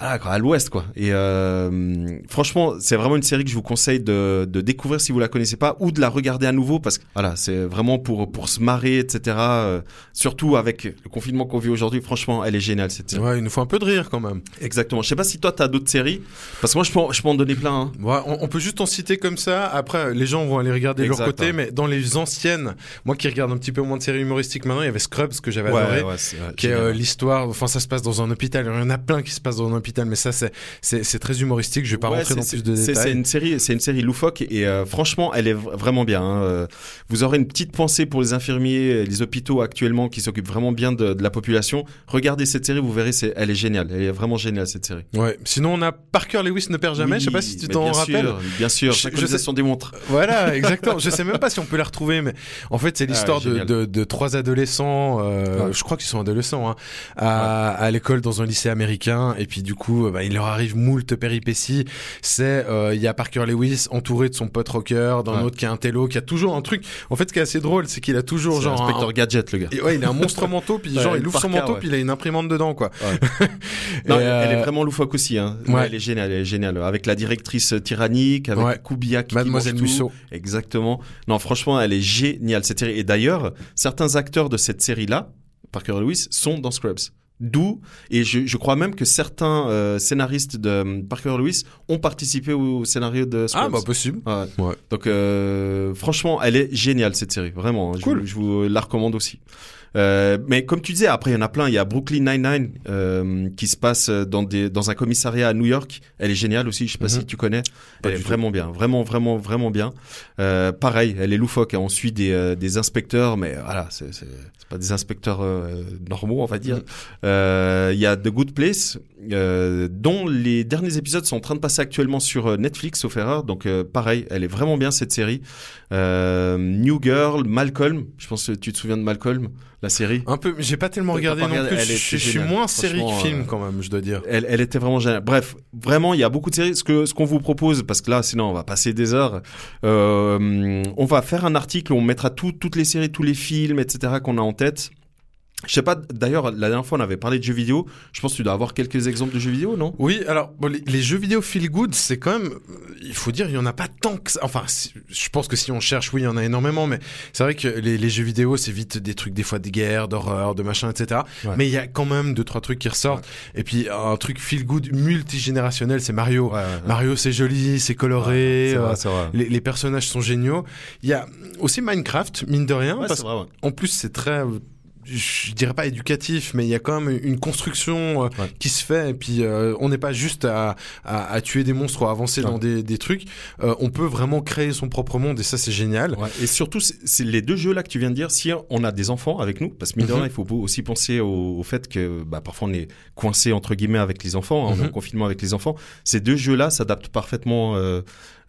Speaker 6: ah, à l'ouest, quoi. Et euh, franchement, c'est vraiment une série que je vous conseille de, de découvrir si vous la connaissez pas ou de la regarder à nouveau parce que voilà, c'est vraiment pour pour se marrer, etc. Euh, surtout avec le confinement qu'on vit aujourd'hui, franchement, elle est géniale cette série.
Speaker 7: ouais, il nous faut un peu de rire quand même.
Speaker 6: Exactement. Je sais pas si toi t'as d'autres séries parce que moi je peux je peux en donner plein. Hein.
Speaker 7: Ouais, on, on peut juste en citer comme ça. Après, les gens vont aller regarder de leur côté, mais dans les anciennes, moi qui regarde un petit peu moins de séries humoristiques maintenant, il y avait Scrubs que j'avais adoré.
Speaker 6: ouais, c'est ouais,
Speaker 7: Qui est euh, l'histoire, enfin ça se passe dans un hôpital, il y en a plein qui se passent dans un, l'hôpital, mais ça c'est très humoristique. Je vais pas
Speaker 6: Ouais,
Speaker 7: rentrer dans plus de détails.
Speaker 6: C'est une série, c'est une série loufoque et euh, franchement, elle est vraiment bien. hein. Euh, Vous aurez une petite pensée pour les infirmiers, et les hôpitaux actuellement qui s'occupent vraiment bien de, de la population. Regardez cette série, vous verrez, elle est géniale. Elle est vraiment géniale cette série.
Speaker 7: Ouais. Sinon, on a Parker Lewis ne perd jamais.
Speaker 6: Oui,
Speaker 7: je sais pas si tu t'en rappelles.
Speaker 6: Sûr, bien sûr,
Speaker 7: Je- je
Speaker 6: synchronisation des montres.
Speaker 7: Voilà, exactement. je sais même pas si on peut la retrouver, mais en fait, c'est l'histoire
Speaker 6: Ah,
Speaker 7: de,
Speaker 6: génial.
Speaker 7: de, de trois adolescents. Euh,
Speaker 6: Ouais.
Speaker 7: Je crois qu'ils sont adolescents, hein, à, à l'école dans un lycée américain. Et puis du coup, euh, bah, il leur arrive moult péripéties. C'est euh, il y a Parker Lewis entouré de son pote rocker, d'un
Speaker 6: Ouais.
Speaker 7: autre qui a un télo, qui a toujours un truc. En fait, ce qui est assez drôle, c'est qu'il a toujours genre un-
Speaker 6: inspecteur gadget, le gars.
Speaker 7: Et ouais, il a un monstre manteau, puis
Speaker 6: Ouais,
Speaker 7: genre il ouvre son manteau, puis il a une imprimante dedans, quoi.
Speaker 6: Non, elle est
Speaker 7: euh,
Speaker 6: vraiment loufoque aussi. Hein.
Speaker 7: ouais.
Speaker 6: Elle est géniale, elle est géniale. Avec la directrice tyrannique, avec qui
Speaker 7: Mademoiselle. Musso.
Speaker 6: Exactement. Non, franchement, elle est géniale cette série. Et d'ailleurs, certains acteurs de cette série-là, Parker Lewis, sont dans Scrubs. D'où, et je, je crois même que certains euh, scénaristes de euh, Parker Lewis ont participé au scénario de Scrubs.
Speaker 7: Ah bah possible.
Speaker 6: Ouais.
Speaker 7: Ouais.
Speaker 6: Donc euh, franchement, elle est géniale cette série, vraiment. Je,
Speaker 7: Cool.
Speaker 6: je vous la recommande aussi. Euh, mais comme tu disais, après il y en a plein. Il y a Brooklyn Nine-Nine euh, qui se passe dans des dans un commissariat à New York. Elle est géniale aussi. Je sais pas
Speaker 7: Mhm.
Speaker 6: si tu connais.
Speaker 7: Pas
Speaker 6: elle est
Speaker 7: tout.
Speaker 6: vraiment bien, vraiment vraiment vraiment bien. Euh, pareil, elle est loufoque. hein. On suit des euh, des inspecteurs, mais voilà, c'est pas des inspecteurs normaux, on va dire.
Speaker 7: Mhm.
Speaker 6: Il y a The Good Place, dont les derniers épisodes sont en train de passer actuellement sur Netflix, sauf erreur. Donc pareil, elle est vraiment bien cette série. New Girl, Malcolm. Je pense que tu te souviens de Malcolm, la série.
Speaker 7: Un peu, j'ai pas tellement regardé
Speaker 6: pas
Speaker 7: non
Speaker 6: regardé,
Speaker 7: plus. Je, suis moins série que film
Speaker 6: euh,
Speaker 7: quand même, je dois dire.
Speaker 6: Elle, elle était vraiment géniale. Bref, vraiment, il y a beaucoup de séries. Ce que ce qu'on vous propose, parce que là, sinon, on va passer des heures. Euh, on va faire un article où on mettra tout, toutes les séries, tous les films, etc. qu'on a en tête. Je sais pas. D'ailleurs, la dernière fois, on avait parlé de jeux vidéo. Je pense que tu dois avoir quelques exemples de jeux vidéo, non?
Speaker 7: Oui, alors bon, les, les jeux vidéo feel good, c'est quand même, il faut dire, il y en a pas tant que ça. Enfin, si- je pense que si on cherche, oui, il y en a énormément, mais c'est vrai que les, les jeux vidéo, c'est vite des trucs des fois de guerre, d'horreur, de machin, etc.
Speaker 6: Ouais.
Speaker 7: Mais il y a quand même deux trois trucs qui ressortent. Et puis un truc feel good multigénérationnel, c'est Mario. Mario, c'est joli, c'est coloré.
Speaker 6: c'est
Speaker 7: euh,
Speaker 6: vrai, c'est vrai.
Speaker 7: les, les personnages sont géniaux. Il y a aussi Minecraft, mine de rien, parce
Speaker 6: c'est vrai,
Speaker 7: en plus, c'est très, euh, je dirais pas éducatif, mais il y a quand même une construction euh,
Speaker 6: Ouais.
Speaker 7: qui se fait. Et puis, euh, on n'est pas juste à, à, à tuer des monstres ou à avancer
Speaker 6: Ouais.
Speaker 7: dans des, des trucs. Euh, on peut vraiment créer son propre monde et ça, c'est génial.
Speaker 6: Ouais, Et surtout, c'est les deux jeux là que tu viens de dire. Si on a des enfants avec nous, parce que mine de
Speaker 7: Mhm.
Speaker 6: rien, il faut aussi penser au, au fait que bah, parfois on est coincé entre guillemets avec les enfants, hein, on est
Speaker 7: Mhm.
Speaker 6: en confinement avec les enfants. Ces deux jeux là s'adaptent parfaitement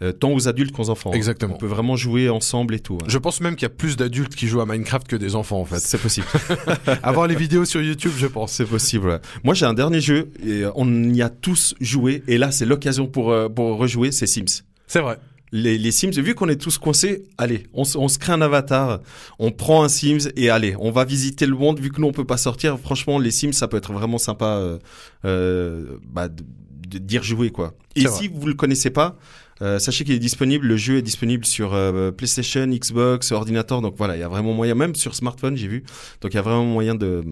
Speaker 6: euh, tant aux adultes qu'aux enfants. hein.
Speaker 7: Exactement.
Speaker 6: On peut vraiment jouer ensemble et tout. hein.
Speaker 7: Je pense même qu'il y a plus d'adultes qui jouent à Minecraft que des enfants, en fait.
Speaker 6: C'est possible.
Speaker 7: Avoir les vidéos sur YouTube, je pense.
Speaker 6: C'est possible. ouais. Moi, j'ai un dernier jeu et euh, on y a tous joué. Et là, c'est l'occasion pour euh, pour rejouer. C'est Sims.
Speaker 7: C'est vrai.
Speaker 6: Les, les Sims, vu qu'on est tous coincés, allez, on, se- on se crée un avatar, on prend un Sims et allez, on va visiter le monde. Vu que nous on peut pas sortir, franchement, les Sims, ça peut être vraiment sympa euh, euh, bah, de, de d'y rejouer quoi. Et si vous le connaissez pas, euh, sachez qu'il est disponible. Le jeu est disponible sur euh, PlayStation, Xbox, ordinateur. Donc voilà, il y a vraiment moyen, même sur smartphone, j'ai vu. Donc il y a vraiment moyen de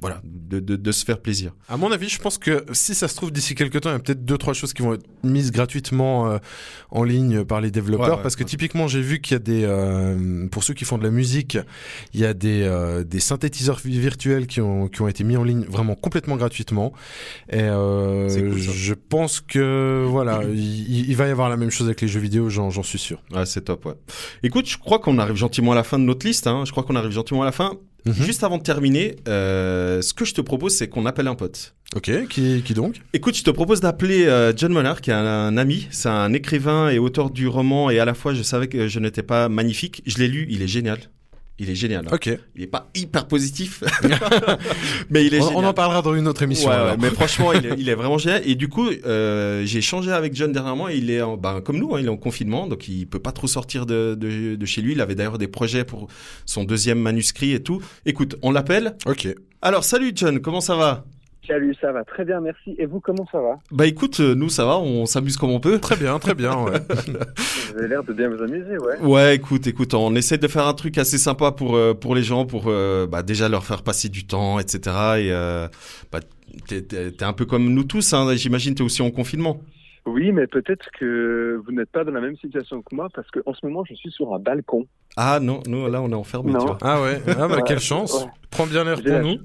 Speaker 6: voilà de, de, de se faire plaisir.
Speaker 7: À mon avis, je pense que si ça se trouve d'ici quelques temps, il y a peut-être deux trois choses qui vont être mises gratuitement euh, en ligne par les développeurs.
Speaker 6: Ouais, ouais,
Speaker 7: parce que
Speaker 6: ouais.
Speaker 7: typiquement, j'ai vu qu'il y a des, euh, pour ceux qui font de la musique, il y a des euh, des synthétiseurs vi- virtuels qui ont qui ont été mis en ligne vraiment complètement gratuitement. Et euh,
Speaker 6: cool,
Speaker 7: je pense que voilà, il, il va y avoir la même chose avec les jeux vidéo, j'en j'en suis sûr.
Speaker 6: Ah, c'est top, ouais. Écoute, je crois qu'on arrive gentiment à la fin de notre liste. Hein. Je crois qu'on arrive gentiment à la fin.
Speaker 7: Mhm.
Speaker 6: Juste avant de terminer, euh, ce que je te propose, c'est qu'on appelle un pote.
Speaker 7: Ok, qui qui donc?
Speaker 6: Écoute, je te propose d'appeler euh, John Monard, qui est un, un ami. C'est un écrivain et auteur du roman, et à la fois, je savais que je n'étais pas magnifique. Je l'ai lu, il est génial. Il est génial. hein.
Speaker 7: Ok.
Speaker 6: Il est pas hyper positif, mais il est
Speaker 7: On,
Speaker 6: génial.
Speaker 7: on en parlera dans une autre émission.
Speaker 6: Ouais, mais franchement, il est, il est vraiment génial. Et du coup, euh, j'ai échangé avec John dernièrement. Et il est, en, ben, comme nous, hein, il est en confinement, donc il peut pas trop sortir de, de, de chez lui. Il avait d'ailleurs des projets pour son deuxième manuscrit et tout. Écoute, on l'appelle.
Speaker 7: Ok.
Speaker 6: Alors, salut John, comment ça va?
Speaker 4: Salut, ça va très bien, merci. Et vous, comment ça va?
Speaker 6: Bah écoute, euh, nous ça va, on s'amuse comme on peut.
Speaker 7: Très bien, très bien. Ouais.
Speaker 4: Vous avez l'air de bien vous amuser, ouais.
Speaker 6: Ouais, écoute, écoute, on essaie de faire un truc assez sympa pour euh, pour les gens, pour euh, bah, déjà leur faire passer du temps, etc. Et euh, bah, t'es, un peu comme nous tous, hein, j'imagine, t'es aussi en confinement.
Speaker 4: Oui, mais peut-être que vous n'êtes pas dans la même situation que moi parce qu'en ce moment, je suis sur un balcon.
Speaker 6: Ah non, nous là on est enfermés,
Speaker 4: Non.
Speaker 6: tu vois.
Speaker 7: Ah ouais. Ah bah
Speaker 4: Ouais,
Speaker 7: quelle chance.
Speaker 4: ouais.
Speaker 7: Prends bien l'air pour
Speaker 4: la-
Speaker 7: nous.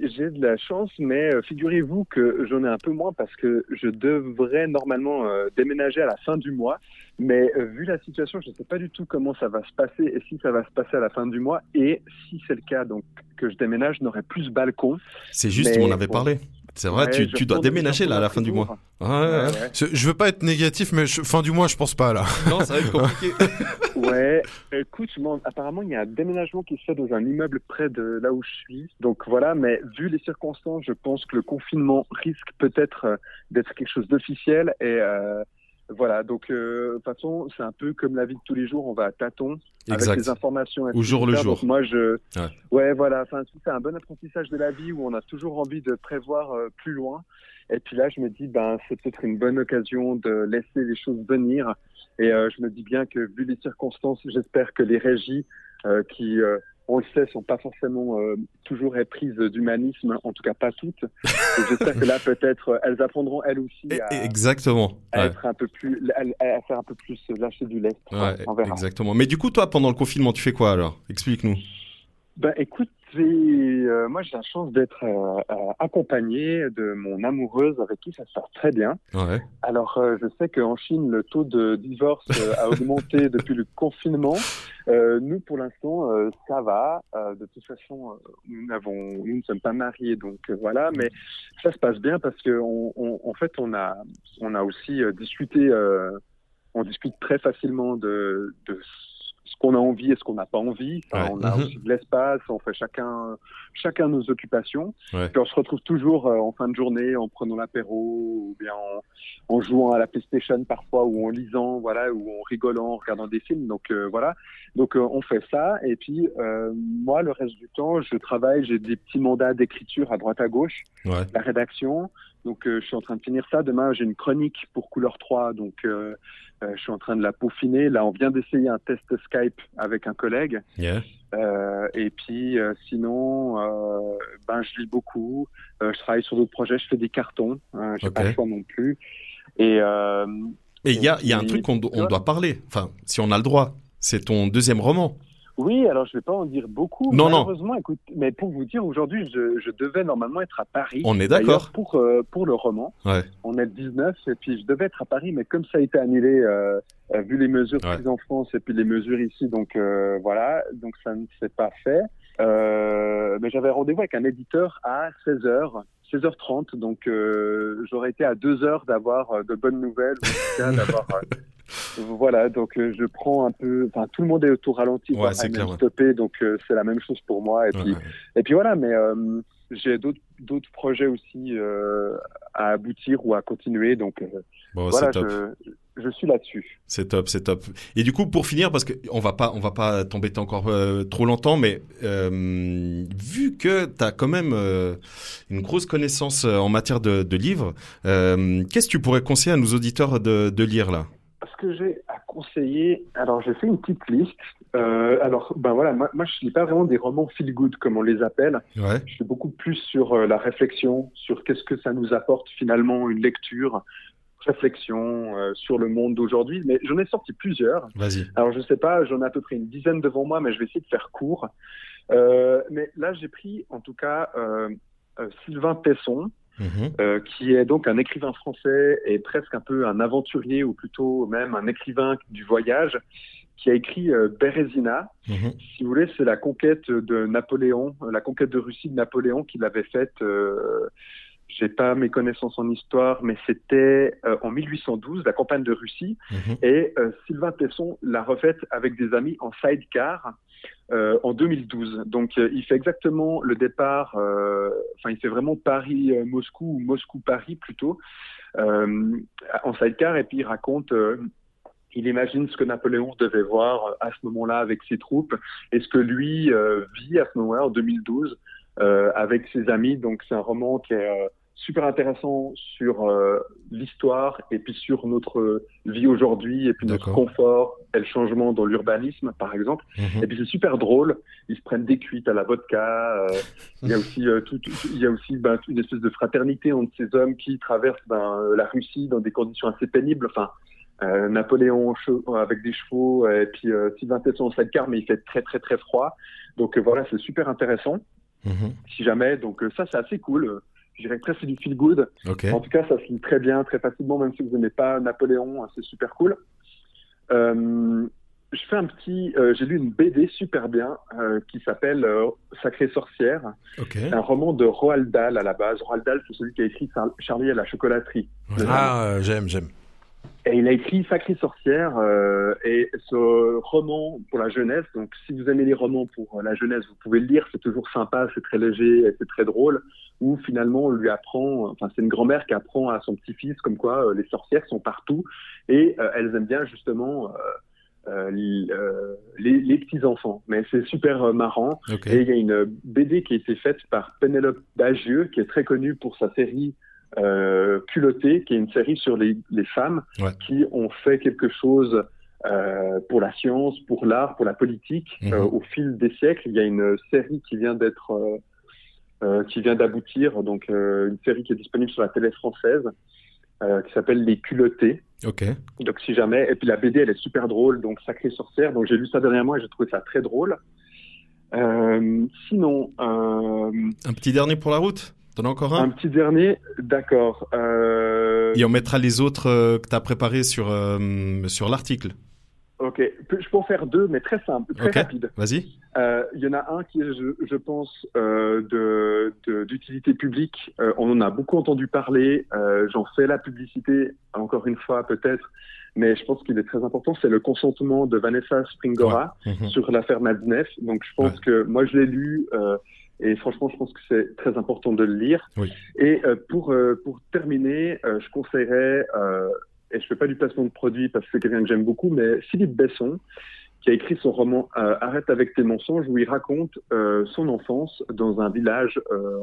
Speaker 4: J'ai de la chance, mais euh, figurez-vous que j'en ai un peu moins parce que je devrais normalement euh, déménager à la fin du mois. Mais euh, vu la situation, je ne sais pas du tout comment ça va se passer et si ça va se passer à la fin du mois. Et si c'est le cas, donc que je déménage, je n'aurai plus ce balcon.
Speaker 6: C'est juste,
Speaker 4: Mais
Speaker 6: on en avait
Speaker 4: bon.
Speaker 6: parlé. C'est vrai,
Speaker 4: Ouais,
Speaker 6: tu, dois déménager là à la fin du mois. Ouais, ouais, ouais.
Speaker 4: Ouais,
Speaker 7: Ce- Je veux pas être négatif, mais je- fin du mois, je pense pas là.
Speaker 6: Non, ça va être compliqué.
Speaker 4: Ouais, écoute, apparemment, il y a un déménagement qui se fait dans un immeuble près de là où je suis. Donc voilà, mais vu les circonstances, je pense que le confinement risque peut-être euh, d'être quelque chose d'officiel. Et euh, voilà, donc euh, de toute façon, c'est un peu comme la vie de tous les jours, on va à tâtons avec les
Speaker 6: exact.
Speaker 4: informations.
Speaker 6: Au jour le jour.
Speaker 4: Donc moi, je,
Speaker 6: Ouais.
Speaker 4: ouais, voilà, enfin, c'est un bon apprentissage de la vie où on a toujours envie de prévoir euh, plus loin. Et puis là, je me dis, ben, c'est peut-être une bonne occasion de laisser les choses venir. Et euh, je me dis bien que, vu les circonstances, j'espère que les régies, euh, qui, euh, on le sait, sont pas forcément euh, toujours éprises d'humanisme, en tout cas pas toutes. J'espère que là, peut-être, euh, elles apprendront elles aussi à,
Speaker 6: Exactement.
Speaker 4: à
Speaker 6: Ouais.
Speaker 4: être un peu plus, à, à faire un peu plus lâcher du lest.
Speaker 6: Ouais,
Speaker 4: on verra.
Speaker 6: exactement. Mais du coup, toi, pendant le confinement, tu fais quoi alors? Explique-nous.
Speaker 4: Ben, écoute, euh, moi j'ai la chance d'être euh, euh, accompagné de mon amoureuse avec qui ça se passe très bien.
Speaker 6: Ouais.
Speaker 4: Alors, euh, je sais qu'en Chine, le taux de divorce euh, a augmenté depuis le confinement. Euh, nous, pour l'instant, euh, ça va. Euh, de toute façon, nous n'avons, nous ne sommes pas mariés, donc voilà. Mais ça se passe bien parce que, on, on- en fait, on a, on a aussi discuté. euh, on discute très facilement de, de ce qu'on a envie et ce qu'on n'a pas envie. Enfin,
Speaker 6: Ouais.
Speaker 4: On a
Speaker 6: Mhm.
Speaker 4: aussi de l'espace. On fait chacun, chacun nos occupations.
Speaker 6: Ouais.
Speaker 4: Puis on se retrouve toujours euh, en fin de journée en prenant l'apéro ou bien en, en jouant à la PlayStation parfois ou en lisant, voilà, ou en rigolant, en regardant des films. Donc euh, voilà. Donc euh, on fait ça. Et puis euh, moi, le reste du temps, je travaille. J'ai des petits mandats d'écriture à droite à gauche,
Speaker 6: Ouais.
Speaker 4: la rédaction. Donc euh, je suis en train de finir ça. Demain, j'ai une chronique pour Couleur 3. Donc euh, euh, je suis en train de la peaufiner. Là, on vient d'essayer un test Skype avec un collègue.
Speaker 6: Yeah.
Speaker 4: Et puis sinon, ben je lis beaucoup. Je travaille sur d'autres projets. Je fais des cartons. Euh, J'ai
Speaker 6: Ok.
Speaker 4: pas le choix non plus. Et
Speaker 6: il y a, il y a un truc qu'on do- doit parler. Enfin, si on a le droit. C'est ton deuxième roman.
Speaker 4: Oui, alors je vais pas en dire beaucoup.
Speaker 6: Non, non.
Speaker 4: Malheureusement, écoute, mais pour vous dire, aujourd'hui, je, je devais normalement être à Paris.
Speaker 6: On est d'accord.
Speaker 4: Pour euh, pour le roman,
Speaker 6: Ouais.
Speaker 4: on est le 19 et puis je devais être à Paris, mais comme ça a été annulé euh, euh, vu les mesures
Speaker 6: Ouais.
Speaker 4: prises en France et puis les mesures ici, donc euh, voilà, donc ça ne s'est pas fait. Euh, mais j'avais rendez-vous avec un éditeur à 16h, 16h30, donc euh, j'aurais été à deux heures d'avoir de bonnes nouvelles, d'avoir. voilà, donc euh, je prends un peu. Enfin, tout le monde est auto ralenti,
Speaker 6: Ouais,
Speaker 4: voire
Speaker 6: c'est ouais.
Speaker 4: stoppé, donc euh, c'est la même chose pour moi. Et puis, et puis voilà, mais euh, j'ai d'autres d'autres projets aussi à aboutir ou à continuer, donc
Speaker 6: Bon,
Speaker 4: voilà,
Speaker 6: c'est top.
Speaker 4: je, je suis là-dessus.
Speaker 6: C'est top, c'est top. Et du coup, pour finir, parce que on va pas, on va pas t'embêter encore trop longtemps, mais vu que tu as quand même une grosse connaissance en matière de, de livres, qu'est-ce que tu pourrais conseiller à nos auditeurs de, de lire là?
Speaker 4: Ce que j'ai à conseiller, alors j'ai fait une petite liste. Euh, alors, ben voilà, moi, moi je lis pas vraiment des romans feel good comme on les appelle.
Speaker 6: Ouais.
Speaker 4: Je suis beaucoup plus sur euh, la réflexion, sur qu'est-ce que ça nous apporte finalement une lecture, réflexion euh, sur le monde d'aujourd'hui. Mais j'en ai sorti plusieurs.
Speaker 6: Vas-y.
Speaker 4: Alors je sais pas, j'en ai à peu près une dizaine devant moi, mais je vais essayer de faire court. Mais là j'ai pris en tout cas Sylvain Tesson,
Speaker 6: Mhm.
Speaker 4: euh, qui est donc un écrivain français et presque un peu un aventurier ou plutôt même un écrivain du voyage, qui a écrit euh, Bérésina.
Speaker 6: Mhm.
Speaker 4: Si vous voulez, c'est la conquête de Napoléon, euh, la conquête de Russie de Napoléon qu'il avait faite. Euh, j'ai pas mes connaissances en histoire, mais c'était euh, en 1812, la campagne de Russie.
Speaker 6: Mhm.
Speaker 4: Et euh, Sylvain Tesson l'a refaite avec des amis en sidecar euh, en 2012. Donc il fait exactement le départ, enfin il fait vraiment Paris-Moscou ou Moscou-Paris plutôt, en sidecar et puis il raconte... il imagine ce que Napoléon devait voir à ce moment-là avec ses troupes et ce que lui euh, vit à ce moment-là en 2012 euh, avec ses amis. Donc c'est un roman qui est euh, super intéressant sur euh, l'histoire et puis sur notre vie aujourd'hui et puis notre confort et le changement dans l'urbanisme par exemple.
Speaker 6: Mhm.
Speaker 4: Et puis c'est super drôle. Ils se prennent des cuites à la vodka. euh, il y a aussi, euh, tout, tout- il y a aussi ben, une espèce de fraternité entre ces hommes qui traversent ben, la Russie dans des conditions assez pénibles. Enfin, euh, Napoléon avec des chevaux et puis euh, Sylvain Tesson en sidecar, mais il fait très très très froid. Donc euh, voilà, c'est super intéressant.
Speaker 6: Mhm.
Speaker 4: si jamais. Donc ça, c'est assez cool. Je dirais que c'est du feel good. En tout cas, ça se lit très bien, très facilement, même si vous n'aimez pas Napoléon, hein, c'est super cool. Euh, je fais un petit, euh, j'ai lu une BD super bien euh, qui s'appelle euh, Sacrée sorcière. C'est un roman de Roald Dahl à la base. Roald Dahl, c'est celui qui a écrit Char- Charlie à la chocolaterie.
Speaker 7: Ah, j'aime, j'aime.
Speaker 4: Et il a écrit Sacrée sorcière euh, et ce roman pour la jeunesse. Donc, si vous aimez les romans pour la jeunesse, vous pouvez le lire. C'est toujours sympa, c'est très léger, c'est très drôle. Où finalement on lui apprend, enfin c'est une grand-mère qui apprend à son petit-fils comme quoi euh, les sorcières sont partout et euh, elles aiment bien justement euh, euh, les, les petits enfants. Mais c'est super euh, marrant. Et il y a une BD qui a été faite par Pénélope Bagieux, qui est très connue pour sa série euh, qui est une série sur les, les femmes
Speaker 6: Ouais.
Speaker 4: qui ont fait quelque chose euh, pour la science, pour l'art, pour la politique.
Speaker 6: Mhm.
Speaker 4: Euh, au fil des siècles, il y a une série qui vient d'être, euh, qui vient d'aboutir, donc une série qui est disponible sur la télé française, qui s'appelle Les Culottés.
Speaker 6: Ok.
Speaker 4: Donc si jamais, et puis la BD elle est super drôle, donc Sacrée sorcière. Donc j'ai lu ça dernièrement et j'ai trouvé ça très drôle. Sinon,
Speaker 6: Un petit dernier pour la route? T'en as encore
Speaker 4: un
Speaker 6: un
Speaker 4: petit dernier, d'accord. Euh,
Speaker 6: Et on mettra les autres euh, que t'as préparés sur euh, sur l'article.
Speaker 4: ok, je peux en faire deux, mais très simple, très
Speaker 6: Ok.
Speaker 4: rapide.
Speaker 6: Vas-y.
Speaker 4: Euh, Il y en a un qui est, je, je pense, euh, de de- d'utilité publique. Euh, on en a beaucoup entendu parler. Euh, J'en fais la publicité, encore une fois peut-être, mais je pense qu'il est très important. C'est le consentement de Vanessa Springora.
Speaker 6: Mhm.
Speaker 4: sur l'affaire Madnef. Donc je pense
Speaker 6: Ouais.
Speaker 4: que moi je l'ai lu euh, et franchement je pense que c'est très important de le lire.
Speaker 6: Oui.
Speaker 4: Et euh, pour euh, pour terminer, euh, je conseillerais euh, et je fais pas du placement de produit parce que c'est quelqu'un que j'aime beaucoup, mais Philippe Besson qui a écrit son roman euh, Arrête avec tes mensonges où il raconte euh, son enfance dans un village euh,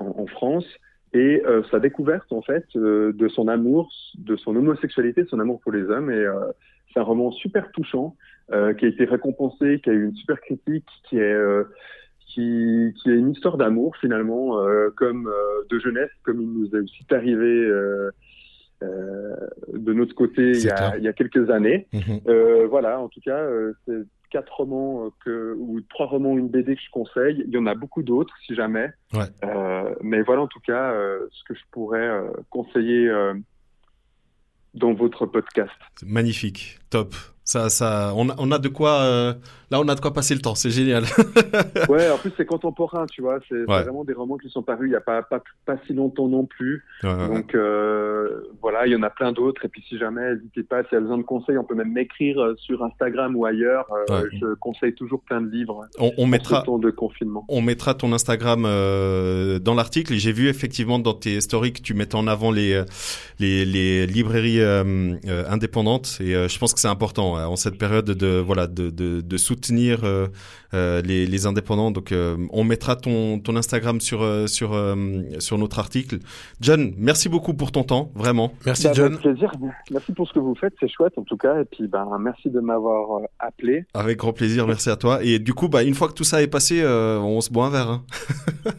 Speaker 4: en, en, en France et euh, sa découverte en fait euh, de son amour, de son homosexualité, de son amour pour les hommes et euh, c'est un roman super touchant euh, qui a été récompensé, qui a eu une super critique, qui est euh, qui, qui est une histoire d'amour finalement, euh, comme euh, de jeunesse, comme il nous est aussi arrivé euh, de notre côté il y, a, il y a quelques années.
Speaker 6: Mhm.
Speaker 4: Voilà, en tout cas, c'est quatre romans que, ou trois romans ou une BD que je conseille. Il y en a beaucoup d'autres si jamais.
Speaker 6: Ouais.
Speaker 4: Euh, mais voilà en tout cas euh, ce que je pourrais euh, conseiller dans votre podcast.
Speaker 6: Magnifique. Top. Ça, ça, on a, on a de quoi. euh, là, on a de quoi passer le temps. C'est génial.
Speaker 4: Ouais, en plus c'est contemporain, tu vois. C'est
Speaker 6: Ouais.
Speaker 4: vraiment des romans qui sont parus il n'y a pas, pas, pas si longtemps non plus.
Speaker 6: Ouais, ouais, ouais.
Speaker 4: Donc euh, voilà, il y en a plein d'autres. Et puis si jamais, n'hésitez pas, s'il y a besoin de conseils, on peut même m'écrire euh, sur Instagram ou ailleurs. Euh. Je conseille toujours plein de livres
Speaker 6: On, on mettra.
Speaker 4: ce temps de confinement.
Speaker 6: On mettra ton Instagram dans l'article et j'ai vu effectivement dans tes stories que tu mettais en avant les les, les librairies indépendantes et je pense que c'est important euh, en cette période de voilà de de, de soutenir euh, euh, les, les indépendants donc euh, on mettra ton ton Instagram sur sur euh, sur notre article. John, merci beaucoup pour ton temps vraiment.
Speaker 7: Merci
Speaker 4: Bah,
Speaker 7: John.
Speaker 4: Avec plaisir. Merci pour ce que vous faites, c'est chouette en tout cas. Et puis ben merci de m'avoir appelé.
Speaker 6: Avec grand plaisir, merci à toi et du coup bah une fois que tout ça est passé euh, on se boit un verre. Hein.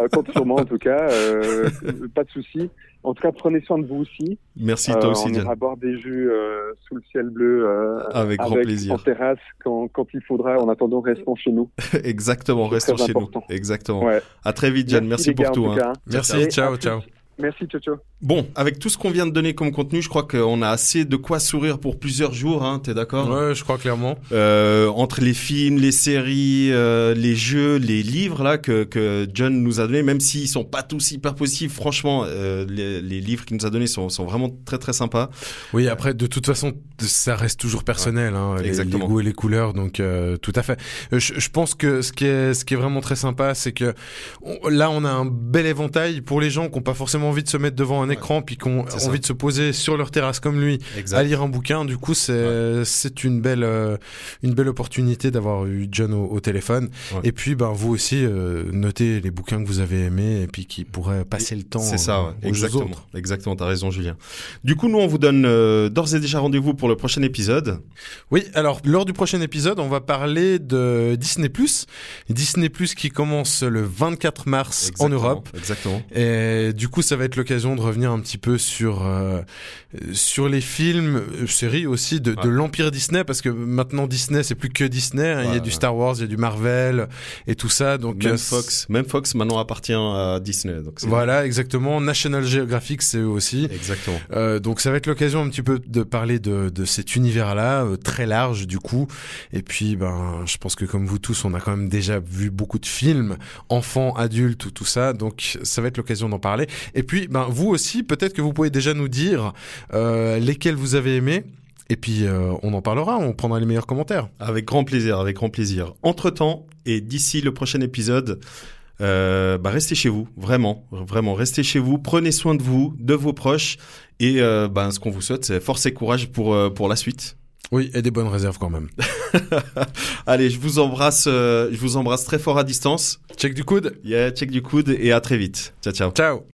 Speaker 4: Euh, compte sur moi en tout cas. Euh, pas de souci. En tout cas, prenez soin de vous aussi.
Speaker 6: Merci
Speaker 4: Euh,
Speaker 6: toi aussi
Speaker 4: on
Speaker 6: John.
Speaker 4: ira boire des jus euh, sous le ciel bleu euh,
Speaker 6: Avec grand plaisir.
Speaker 4: en terrasse quand, quand il faudra. En attendant, restons chez nous.
Speaker 6: Exactement, restons chez
Speaker 4: important.
Speaker 6: nous. Exactement.
Speaker 4: Ouais.
Speaker 6: À très vite John, merci, pour
Speaker 4: gars,
Speaker 6: tout. hein.
Speaker 4: cas.
Speaker 7: Merci, ciao, ciao.
Speaker 4: Merci, ciao, ciao.
Speaker 6: Bon, avec tout ce qu'on vient de donner comme contenu, je crois qu'on a assez de quoi sourire pour plusieurs jours, hein, t'es d'accord?
Speaker 7: Ouais, je crois clairement.
Speaker 6: euh, Entre les films, les séries, euh, les jeux, les livres là que, que John nous a donné, même s'ils sont pas tous hyper positifs, franchement, euh, les, les livres qu'il nous a donnés sont, sont vraiment très très sympas.
Speaker 7: Oui, après, de toute façon, ça reste toujours personnel, hein, les,
Speaker 6: Exactement.
Speaker 7: les goûts et les couleurs, donc euh, tout à fait. Je, je pense que ce qui est, ce qui est vraiment très sympa, c'est que on- là, on a un bel éventail pour les gens qui n'ont pas forcément envie de se mettre devant un écran, puis qui ont
Speaker 6: ça.
Speaker 7: envie de se poser sur leur terrasse comme lui, à lire un bouquin. Du coup, c'est c'est une belle euh, une belle opportunité d'avoir eu John au, au téléphone. Et puis, ben vous aussi, euh, notez les bouquins que vous avez aimés et puis qui pourraient passer le temps.
Speaker 6: C'est ça,
Speaker 7: aux
Speaker 6: exactement.
Speaker 7: autres.
Speaker 6: Exactement, t'as raison, Julien. Du coup, nous, on vous donne euh, d'ores et déjà rendez-vous pour le prochain épisode.
Speaker 7: Oui, alors lors du prochain épisode, on va parler de Disney+. Disney+, qui commence le 24 mars en Europe.
Speaker 6: Exactement.
Speaker 7: Et du coup, ça va être l'occasion de revenir un petit peu sur euh, sur les films, euh, séries aussi de, de
Speaker 6: Ouais.
Speaker 7: l'empire Disney, parce que maintenant Disney c'est plus que Disney. hein. il y a
Speaker 6: Ouais,
Speaker 7: du. Star Wars, il y a du Marvel et tout ça. Donc
Speaker 6: Même
Speaker 7: euh,
Speaker 6: Fox, même Fox maintenant appartient à Disney. Donc
Speaker 7: Voilà, exactement. National Geographic, c'est eux aussi.
Speaker 6: Exactement.
Speaker 7: Euh, donc ça va être l'occasion un petit peu de parler de, de cet univers-là, très large du coup. Et puis, ben, je pense que comme vous tous, on a quand même déjà vu beaucoup de films, enfants, adultes, tout ça. Donc ça va être l'occasion d'en parler. Et puis, ben, vous aussi, peut-être que vous pouvez déjà nous dire euh, lesquels vous avez aimés. Et puis, euh, on en parlera, on prendra les meilleurs commentaires.
Speaker 6: Avec grand plaisir, avec grand plaisir. Entre temps et d'ici le prochain épisode, euh, bah restez chez vous, vraiment, vraiment, restez chez vous. Prenez soin de vous, de vos proches, et euh, ben ce qu'on vous souhaite, c'est force et courage pour euh, pour la suite.
Speaker 7: Oui, et des bonnes réserves quand même.
Speaker 6: Allez, je vous embrasse, je vous embrasse très fort à distance.
Speaker 7: Check du coude.
Speaker 6: Yeah, check du coude et à très vite. Ciao, ciao.
Speaker 7: Ciao